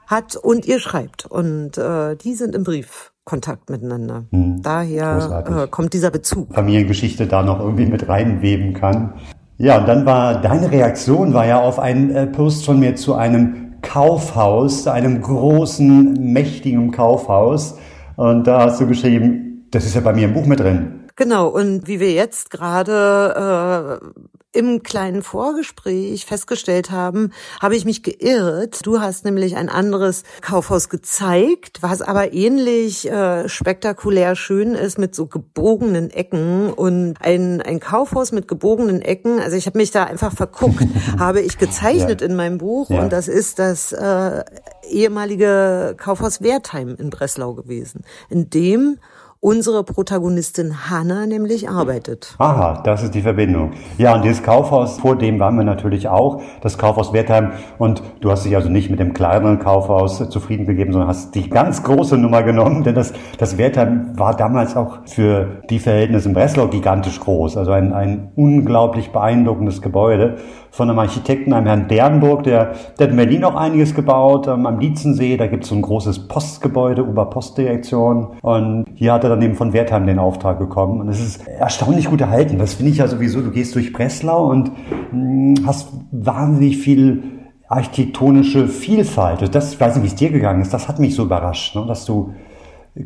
G: hat und ihr schreibt. Und äh, die sind im Brief Kontakt miteinander. Hm, Daher äh, kommt dieser Bezug.
B: Familiengeschichte da noch irgendwie mit reinweben kann. Ja, und dann war deine Reaktion war ja auf einen äh, Post von mir zu einem Kaufhaus, einem großen, mächtigen Kaufhaus. Und da hast du geschrieben, das ist ja bei mir im Buch mit drin.
G: Genau, und wie wir jetzt gerade äh, im kleinen Vorgespräch festgestellt haben, habe ich mich geirrt. Du hast nämlich ein anderes Kaufhaus gezeigt, was aber ähnlich äh, spektakulär schön ist mit so gebogenen Ecken und ein, ein Kaufhaus mit gebogenen Ecken. Also ich habe mich da einfach verguckt, habe ich gezeichnet ja. in meinem Buch ja. und das ist das äh, ehemalige Kaufhaus Wertheim in Breslau gewesen, in dem unsere Protagonistin Hannah nämlich arbeitet.
B: Aha, das ist die Verbindung. Ja, und dieses Kaufhaus, vor dem waren wir natürlich auch, das Kaufhaus Wertheim. Und du hast dich also nicht mit dem kleineren Kaufhaus zufrieden gegeben, sondern hast die ganz große Nummer genommen, denn das, das Wertheim war damals auch für die Verhältnisse in Breslau gigantisch groß. Also ein, ein unglaublich beeindruckendes Gebäude von einem Architekten, einem Herrn Bernburg, der, der hat in Berlin auch einiges gebaut, ähm, am Lietzensee, da gibt es so ein großes Postgebäude, Oberpostdirektion und hier hat er dann eben von Wertheim den Auftrag bekommen und es ist erstaunlich gut erhalten. Das finde ich ja sowieso, du gehst durch Breslau und mh, hm, hast wahnsinnig viel architektonische Vielfalt. Das, ich weiß nicht, wie es dir gegangen ist, das hat mich so überrascht, ne? dass du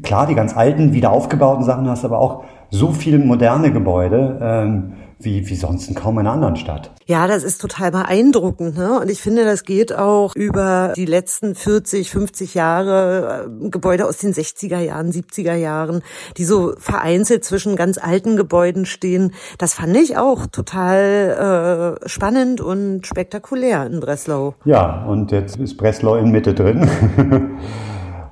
B: klar die ganz alten, wieder aufgebauten Sachen hast, aber auch so viele moderne Gebäude. Ähm, wie, wie sonst in kaum einer anderen Stadt.
G: Ja, das ist total beeindruckend. Ne? Und ich finde, das geht auch über die letzten 40, 50 Jahre, äh, Gebäude aus den 60er Jahren, 70er Jahren, die so vereinzelt zwischen ganz alten Gebäuden stehen. Das fand ich auch total äh, spannend und spektakulär in Breslau.
B: Ja, und jetzt ist Breslau in Mitte drin.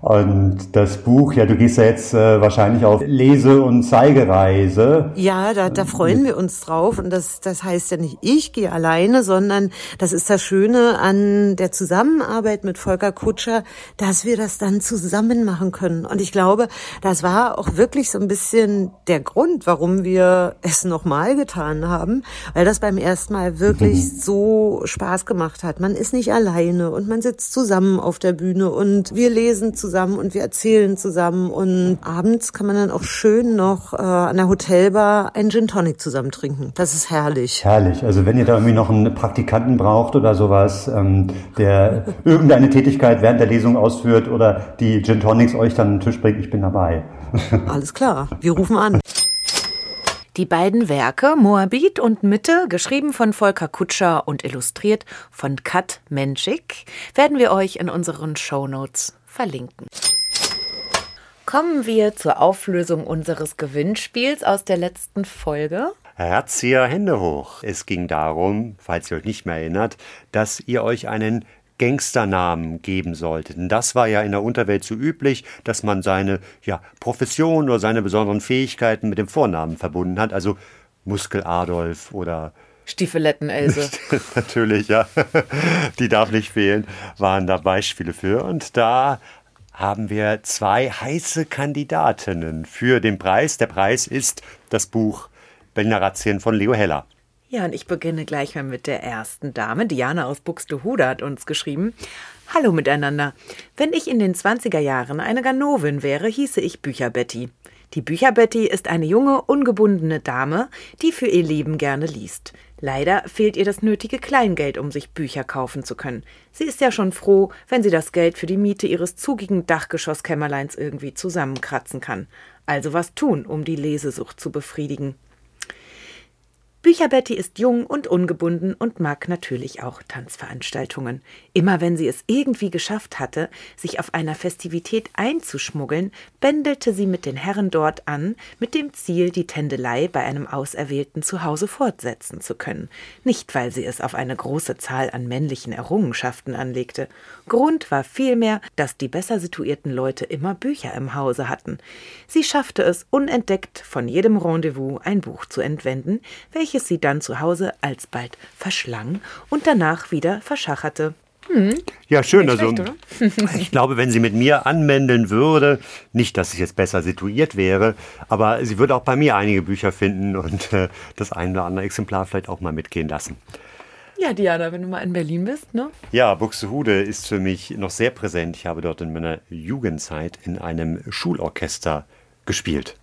B: Und das Buch, ja, du gehst ja jetzt äh, wahrscheinlich auf Lese- und Zeigereise.
G: Ja, da, da freuen wir uns drauf. Und das, das heißt ja nicht, ich gehe alleine, sondern das ist das Schöne an der Zusammenarbeit mit Volker Kutscher, dass wir das dann zusammen machen können. Und ich glaube, das war auch wirklich so ein bisschen der Grund, warum wir es nochmal getan haben, weil das beim ersten Mal wirklich mhm. so Spaß gemacht hat. Man ist nicht alleine und man sitzt zusammen auf der Bühne und wir lesen zusammen zusammen und wir erzählen zusammen und abends kann man dann auch schön noch äh, an der Hotelbar einen Gin Tonic zusammen trinken. Das ist herrlich.
B: Herrlich. Also wenn ihr da irgendwie noch einen Praktikanten braucht oder sowas, ähm, der irgendeine Tätigkeit während der Lesung ausführt oder die Gin Tonics euch dann an den Tisch bringt, ich bin dabei.
G: Alles klar. Wir rufen an.
C: Die beiden Werke Moabit und Mitte, geschrieben von Volker Kutscher und illustriert von Kat Menschik, werden wir euch in unseren Shownotes verlinken. Kommen wir zur Auflösung unseres Gewinnspiels aus der letzten Folge.
B: Herzia Hände hoch. Es ging darum, falls ihr euch nicht mehr erinnert, dass ihr euch einen Gangsternamen geben solltet. Denn das war ja in der Unterwelt so üblich, dass man seine ja, Profession oder seine besonderen Fähigkeiten mit dem Vornamen verbunden hat. Also Muskel Adolf oder
C: Stiefeletten Else.
B: Natürlich, ja. Die darf nicht fehlen, waren da Beispiele für. Und da haben wir zwei heiße Kandidatinnen für den Preis. Der Preis ist das Buch Berliner Razzien von Leo Heller.
C: Ja, und ich beginne gleich mal mit der ersten Dame. Diana aus Buxtehude hat uns geschrieben. Hallo miteinander. Wenn ich in den 20er Jahren eine Ganovin wäre, hieße ich Bücher Betty. Die Bücher Betty ist eine junge, ungebundene Dame, die für ihr Leben gerne liest. Leider fehlt ihr das nötige Kleingeld, um sich Bücher kaufen zu können. Sie ist ja schon froh, wenn sie das Geld für die Miete ihres zugigen Dachgeschosskämmerleins irgendwie zusammenkratzen kann. Also was tun, um die Lesesucht zu befriedigen. Bücherbetty ist jung und ungebunden und mag natürlich auch Tanzveranstaltungen. Immer wenn sie es irgendwie geschafft hatte, sich auf einer Festivität einzuschmuggeln, bändelte sie mit den Herren dort an, mit dem Ziel, die Tändelei bei einem auserwählten Zuhause fortsetzen zu können. Nicht, weil sie es auf eine große Zahl an männlichen Errungenschaften anlegte. Grund war vielmehr, dass die besser situierten Leute immer Bücher im Hause hatten. Sie schaffte es, unentdeckt von jedem Rendezvous ein Buch zu entwenden, welches welches sie dann zu Hause alsbald verschlang und danach wieder verschacherte.
B: Hm. Ja, schön. Nicht also, schlecht, ich glaube, wenn sie mit mir anmändeln würde, nicht, dass ich jetzt besser situiert wäre, aber sie würde auch bei mir einige Bücher finden und äh, das eine oder andere Exemplar vielleicht auch mal mitgehen lassen.
C: Ja, Diana, wenn du mal in Berlin bist, ne?
B: Ja, Buxtehude ist für mich noch sehr präsent. Ich habe dort in meiner Jugendzeit in einem Schulorchester gespielt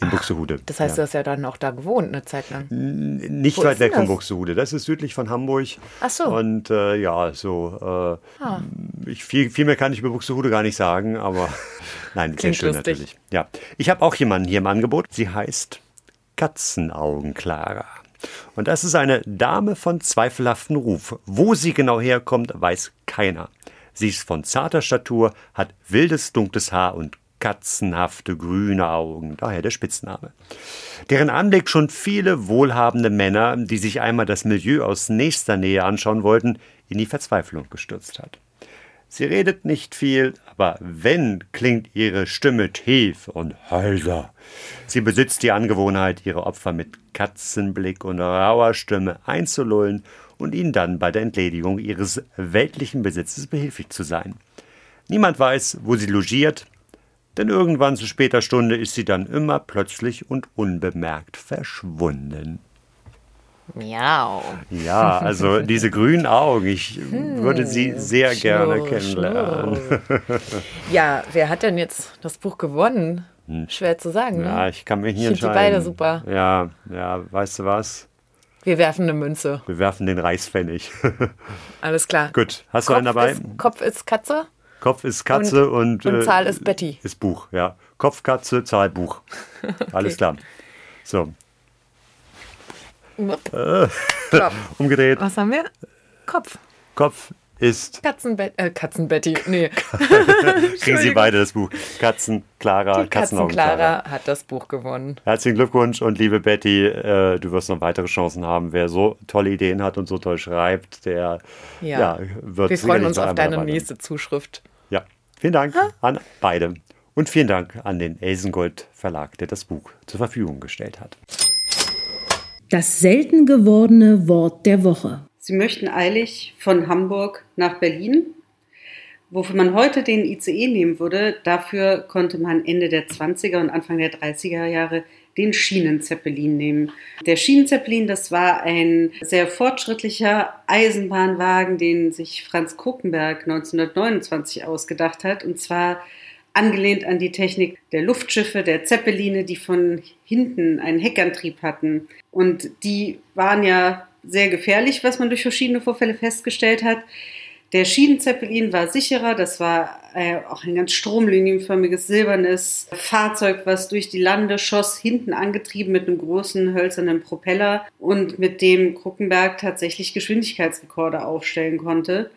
B: in Buxtehude.
C: Das heißt, ja. du hast ja dann auch da gewohnt eine Zeit lang.
B: Nicht Wo weit weg von Buxtehude. Das ist südlich von Hamburg.
C: Ach so.
B: Und äh, ja, so äh, ah. ich, viel, viel mehr kann ich über Buxtehude gar nicht sagen, aber nein, sehr schön lustig. natürlich. Ja, ich habe auch jemanden hier im Angebot. Sie heißt Katzenaugen Clara. Und das ist eine Dame von zweifelhaftem Ruf. Wo sie genau herkommt, weiß keiner. Sie ist von zarter Statur, hat wildes, dunkles Haar und katzenhafte grüne Augen, daher der Spitzname. Deren Anblick schon viele wohlhabende Männer, die sich einmal das Milieu aus nächster Nähe anschauen wollten, in die Verzweiflung gestürzt hat. Sie redet nicht viel, aber wenn, klingt ihre Stimme tief und heiser. Sie besitzt die Angewohnheit, ihre Opfer mit Katzenblick und rauer Stimme einzulullen und ihnen dann bei der Entledigung ihres weltlichen Besitzes behilflich zu sein. Niemand weiß, wo sie logiert, denn irgendwann zu später Stunde ist sie dann immer plötzlich und unbemerkt verschwunden.
C: Miau.
B: Ja, also diese grünen Augen, ich würde sie sehr gerne
C: Schnurr,
B: kennenlernen.
C: Ja, wer hat denn jetzt das Buch gewonnen? Schwer zu sagen,
B: Hm. Ja,
C: ne?
B: ich kann mich nicht
C: Ich find die
B: entscheiden.
C: beide super.
B: Ja, ja, weißt du was?
C: Wir werfen eine Münze.
B: Wir werfen den Reichspfennig.
C: Alles klar.
B: Gut, hast du einen dabei?
C: Ist, Kopf ist Katze
B: Kopf ist Katze und,
C: und
B: äh,
C: Zahl ist Betty.
B: Ist Buch, ja. Kopf, Katze, Zahl, Buch. Alles klar. So,
C: Kopf.
B: umgedreht.
C: Was haben wir? Kopf.
B: Kopf ist,
C: Katzenbett, äh, Katzenbetty. Nee,
B: kriegen Sie beide das Buch. Katzen, Clara,
C: die
B: Katzenaugen, Clara.
C: Katzenklara hat das Buch gewonnen.
B: Herzlichen Glückwunsch und liebe Betty, äh, du wirst noch weitere Chancen haben. Wer so tolle Ideen hat und so toll schreibt, der ja.
C: Ja.
B: wird
C: Wir freuen
B: sicherlich
C: uns auf deine nächste Zuschrift.
B: Vielen Dank an beide. Und vielen Dank an den Elsengold Verlag, der das Buch zur Verfügung gestellt hat.
H: Das selten gewordene Wort der Woche.
I: Sie möchten eilig von Hamburg nach Berlin. Wofür man heute den ICE nehmen würde, dafür konnte man Ende der 20er und Anfang der 30er Jahre den Schienenzeppelin nehmen. Der Schienenzeppelin, das war ein sehr fortschrittlicher Eisenbahnwagen, den sich Franz Kruckenberg 1929 ausgedacht hat. Und zwar angelehnt an die Technik der Luftschiffe, der Zeppeline, die von hinten einen Heckantrieb hatten. Und die waren ja sehr gefährlich, was man durch verschiedene Vorfälle festgestellt hat. Der Schienenzeppelin war sicherer, das war äh, auch ein ganz stromlinienförmiges silbernes Fahrzeug, was durch die Lande schoss, hinten angetrieben mit einem großen hölzernen Propeller und mit dem Kruckenberg tatsächlich Geschwindigkeitsrekorde aufstellen konnte.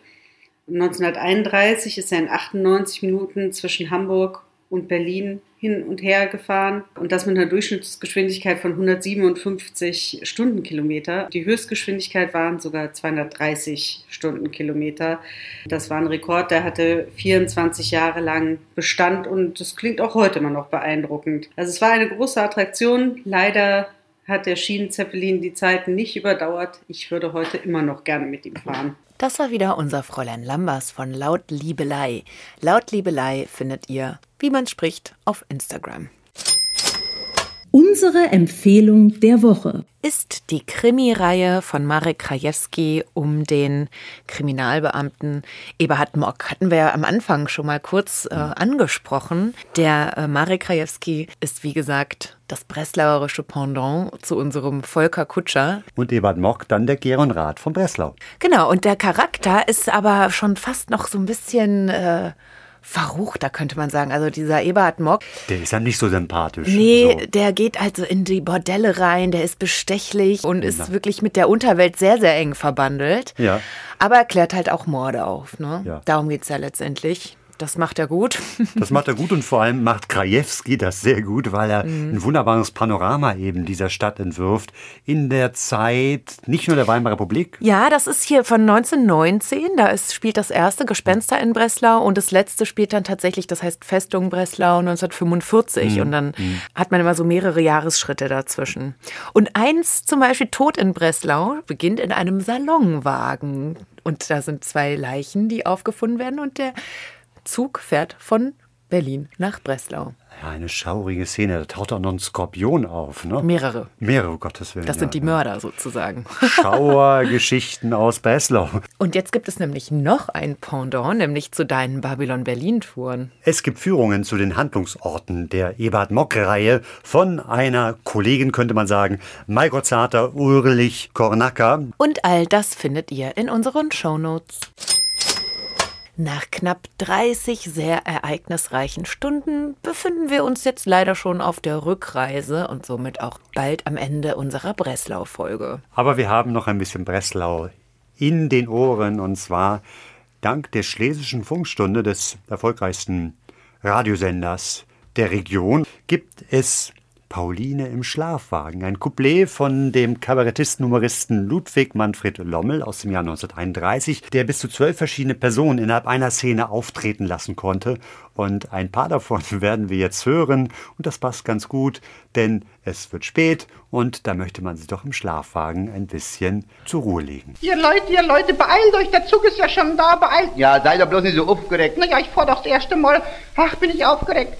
I: 1931 ist er in 98 Minuten zwischen Hamburg und Berlin hin und her gefahren und das mit einer Durchschnittsgeschwindigkeit von 157 Stundenkilometer. Die Höchstgeschwindigkeit waren sogar 230 Stundenkilometer. Das war ein Rekord, der hatte 24 Jahre lang Bestand und das klingt auch heute immer noch beeindruckend. Also es war eine große Attraktion. Leider hat der Schienenzeppelin die Zeiten nicht überdauert. Ich würde heute immer noch gerne mit ihm fahren.
C: Das war wieder unser Fräulein Lambers von Lautliebelei. Lautliebelei findet ihr, wie man spricht, auf Instagram.
H: Unsere Empfehlung der Woche.
C: Ist die Krimireihe von Marek Krajewski um den Kriminalbeamten Eberhard Mock. Hatten wir ja am Anfang schon mal kurz äh, angesprochen. Der äh, Marek Krajewski ist, wie gesagt, das breslauerische Pendant zu unserem Volker Kutscher.
B: Und Ebert Mock, dann der Geron Rath von Breslau.
C: Genau, und der Charakter ist aber schon fast noch so ein bisschen äh, verruchter, könnte man sagen. Also dieser Eberhard Mock,
B: Der ist ja nicht so sympathisch.
C: Nee,
B: So.
C: der geht also in die Bordelle rein, der ist bestechlich und ist
B: Na.
C: wirklich mit der Unterwelt sehr, sehr eng verbandelt.
B: Ja.
C: Aber er klärt halt auch Morde auf. Ne?
B: Ja.
C: Darum geht's ja letztendlich. Das macht er gut.
B: Das macht er gut und vor allem macht Krajewski das sehr gut, weil er
C: Mhm.
B: ein wunderbares Panorama eben dieser Stadt entwirft. In der Zeit nicht nur der Weimarer Republik,
C: Ja, das ist hier von 1919. Da ist, spielt das erste Gespenster in Breslau und das letzte spielt dann tatsächlich, das heißt Festung Breslau 1945. Und dann hat man immer so mehrere Jahresschritte dazwischen. Und eins zum Beispiel Tod in Breslau beginnt in einem Salonwagen. Und da sind zwei Leichen, die aufgefunden werden und der Zug fährt von Berlin nach Breslau.
B: ja, eine schaurige Szene, da taucht auch noch ein Skorpion auf. Ne?
C: Mehrere.
B: Mehrere, um Gottes Willen.
C: Das
B: ja,
C: sind die
B: ja.
C: Mörder sozusagen.
B: Schauergeschichten aus Breslau.
C: Und jetzt gibt es nämlich noch ein Pendant, nämlich zu deinen Babylon-Berlin-Touren.
B: Es gibt Führungen zu den Handlungsorten der Eberhard Mock-Reihe von einer Kollegin, könnte man sagen, Maiko Zarter, Ulrich Kornacker.
C: Und all das findet ihr in unseren Shownotes. Nach knapp 30 sehr ereignisreichen Stunden befinden wir uns jetzt leider schon auf der Rückreise und somit auch bald am Ende unserer Breslau-Folge.
B: Aber wir haben noch ein bisschen Breslau in den Ohren und zwar dank der Schlesischen Funkstunde des erfolgreichsten Radiosenders der Region gibt es Pauline im Schlafwagen. Ein Couplet von dem Kabarettisten-Humoristen Ludwig Manfred Lommel aus dem Jahr 1931, der bis zu zwölf verschiedene Personen innerhalb einer Szene auftreten lassen konnte. Und ein paar davon werden wir jetzt hören. Und das passt ganz gut, denn es wird spät und da möchte man sich doch im Schlafwagen ein bisschen zur Ruhe legen.
J: Ihr Leute, ihr Leute, beeilt euch, der Zug ist ja schon da, beeilt.
K: Ja, seid doch bloß nicht so aufgeregt.
J: Naja, ich fahr doch das erste Mal. Ach, bin ich aufgeregt.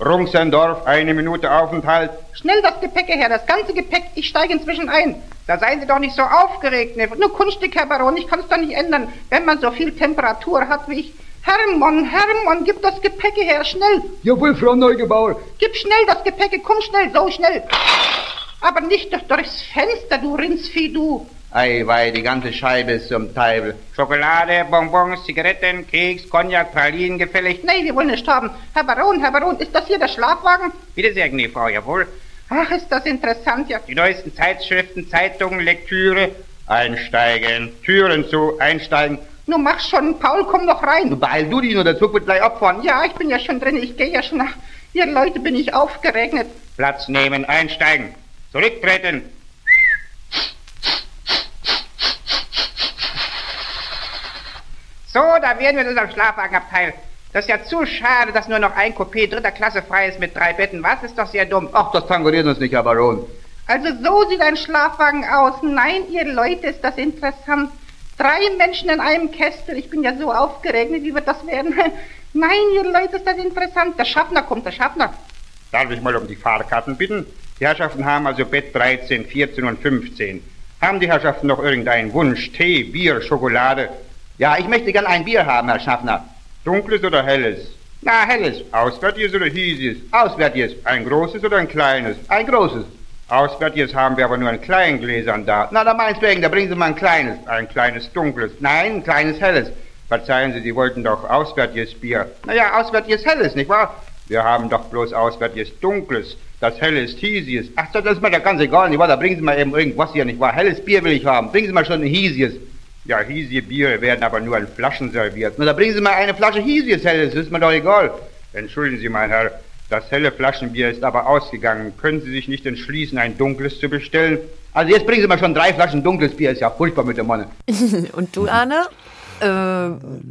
K: Rungsendorf, eine Minute Aufenthalt.
J: Schnell das Gepäck her, das ganze Gepäck, ich steige inzwischen ein. Da seien Sie doch nicht so aufgeregt, ne? Nur Kunststück, Herr Baron, ich kann es doch nicht ändern, wenn man so viel Temperatur hat wie ich. Hermann, Hermann, gib das Gepäck her, schnell.
K: Jawohl, Frau Neugebauer.
J: Gib schnell das Gepäck, komm schnell, so schnell. Aber nicht durch, durchs Fenster, du Rindsvieh, du.
K: Ei, wei, die ganze Scheibe ist zum Teil.
J: Schokolade, Bonbons, Zigaretten, Keks, Cognac, Pralinen gefällig. Nein, wir wollen nicht haben. Herr Baron, Herr Baron, ist das hier der Schlafwagen?
K: Bitte sehr, gnädige Frau, jawohl.
J: Ach, ist das interessant, ja.
K: Die neuesten Zeitschriften, Zeitungen, Lektüre. Einsteigen, Türen zu, einsteigen.
J: Nun mach schon, Paul, komm noch rein.
K: Du beeil du dich nur, der Zug wird gleich abfahren.
J: Ja, ich bin ja schon drin, ich gehe ja schon nach. Ihr Leute, bin ich aufgeregnet.
K: Platz nehmen, einsteigen. Zurücktreten.
J: So, da wären wir in unserem Schlafwagenabteil. Das ist ja zu schade, dass nur noch ein Coupé dritter Klasse frei ist mit drei Betten. Was ist doch sehr dumm.
K: Ach, das tangoriert uns nicht, Herr Baron.
J: Also so sieht ein Schlafwagen aus. Nein, ihr Leute, ist das interessant. Drei Menschen in einem Kästel. Ich bin ja so aufgeregt. Wie wird das werden? Nein, ihr Leute, ist das interessant. Der Schaffner kommt, der Schaffner.
K: Darf ich mal um die Fahrkarten bitten? Die Herrschaften haben also Bett 13, 14 und 15. Haben die Herrschaften noch irgendeinen Wunsch? Tee, Bier, Schokolade? Ja, ich möchte gern ein Bier haben, Herr Schaffner. Dunkles oder helles? Na, helles. Auswärtiges oder hiesiges? Auswärtiges. Ein großes oder ein kleines? Ein großes. Auswärtiges haben wir aber nur in kleinen Gläsern da. Na, da meinetwegen, da bringen Sie mal ein kleines. Ein kleines dunkles. Nein, ein kleines helles. Verzeihen Sie, Sie wollten doch auswärtiges Bier. Naja, auswärtiges helles, nicht wahr? Wir haben doch bloß auswärtiges dunkles. Das helle ist hiesiges. Ach, das ist mir doch ganz egal, nicht wahr? Da bringen Sie mal eben irgendwas hier, nicht wahr? Helles Bier will ich haben. Bringen Sie mal schon ein hiesiges. Ja, hiesige Biere werden aber nur in Flaschen serviert. Na, da bringen Sie mal eine Flasche hiesiges Helles, ist mir doch egal. Entschuldigen Sie, mein Herr, das helle Flaschenbier ist aber ausgegangen. Können Sie sich nicht entschließen, ein dunkles zu bestellen? Also jetzt bringen Sie mal schon drei Flaschen dunkles Bier, ist ja furchtbar mit dem Mann.
C: Und du, Arne? Äh,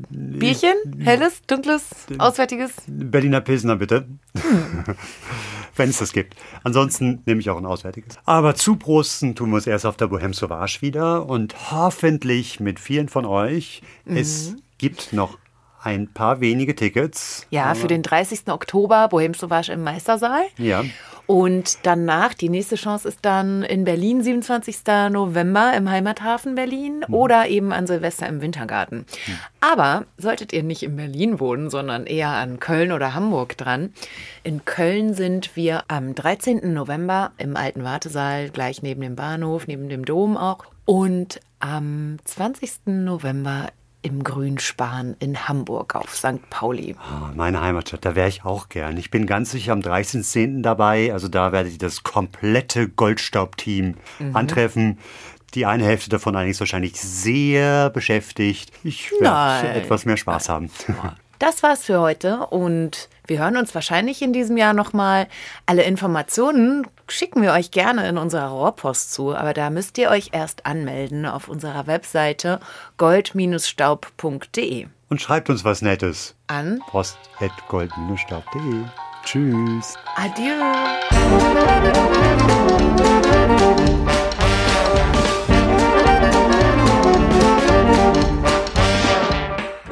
C: Bierchen? Helles, dunkles, auswärtiges?
B: Berliner Pilsner, bitte. Hm. Wenn es das gibt. Ansonsten nehme ich auch ein auswärtiges. Aber zuprosten tun wir es erst auf der Bohème Sauvage wieder und hoffentlich mit vielen von euch. Mhm. Es gibt noch ein paar wenige Tickets.
C: Ja, für den 30. Oktober Bohème Sauvage im Meistersaal.
B: Ja.
C: Und danach, die nächste Chance ist dann in Berlin, 27. November im Heimathafen Berlin mhm. oder eben an Silvester im Wintergarten. Mhm. Aber solltet ihr nicht in Berlin wohnen, sondern eher an Köln oder Hamburg dran. In Köln sind wir am 13. November im alten Wartesaal, gleich neben dem Bahnhof, neben dem Dom auch. Und am 20. November im Grünspan in Hamburg auf St. Pauli.
B: Oh, meine Heimatstadt, da wäre ich auch gern. Ich bin ganz sicher am 13.10. dabei. Also da werde ich das komplette Goldstaub-Team mhm. antreffen. Die eine Hälfte davon eigentlich wahrscheinlich sehr beschäftigt. Ich werde etwas mehr Spaß haben.
C: Das war's für heute und wir hören uns wahrscheinlich in diesem Jahr nochmal. Alle Informationen schicken wir euch gerne in unserer Rohrpost zu, aber da müsst ihr euch erst anmelden auf unserer Webseite gold-staub.de.
B: Und schreibt uns was Nettes.
C: An
B: post.gold-staub.de. Tschüss.
C: Adieu.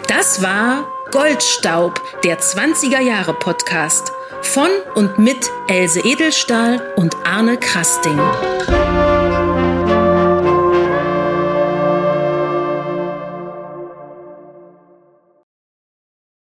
H: Das war Goldstaub, der 20er Jahre Podcast von und mit Else Edelstahl und Arne Krasting.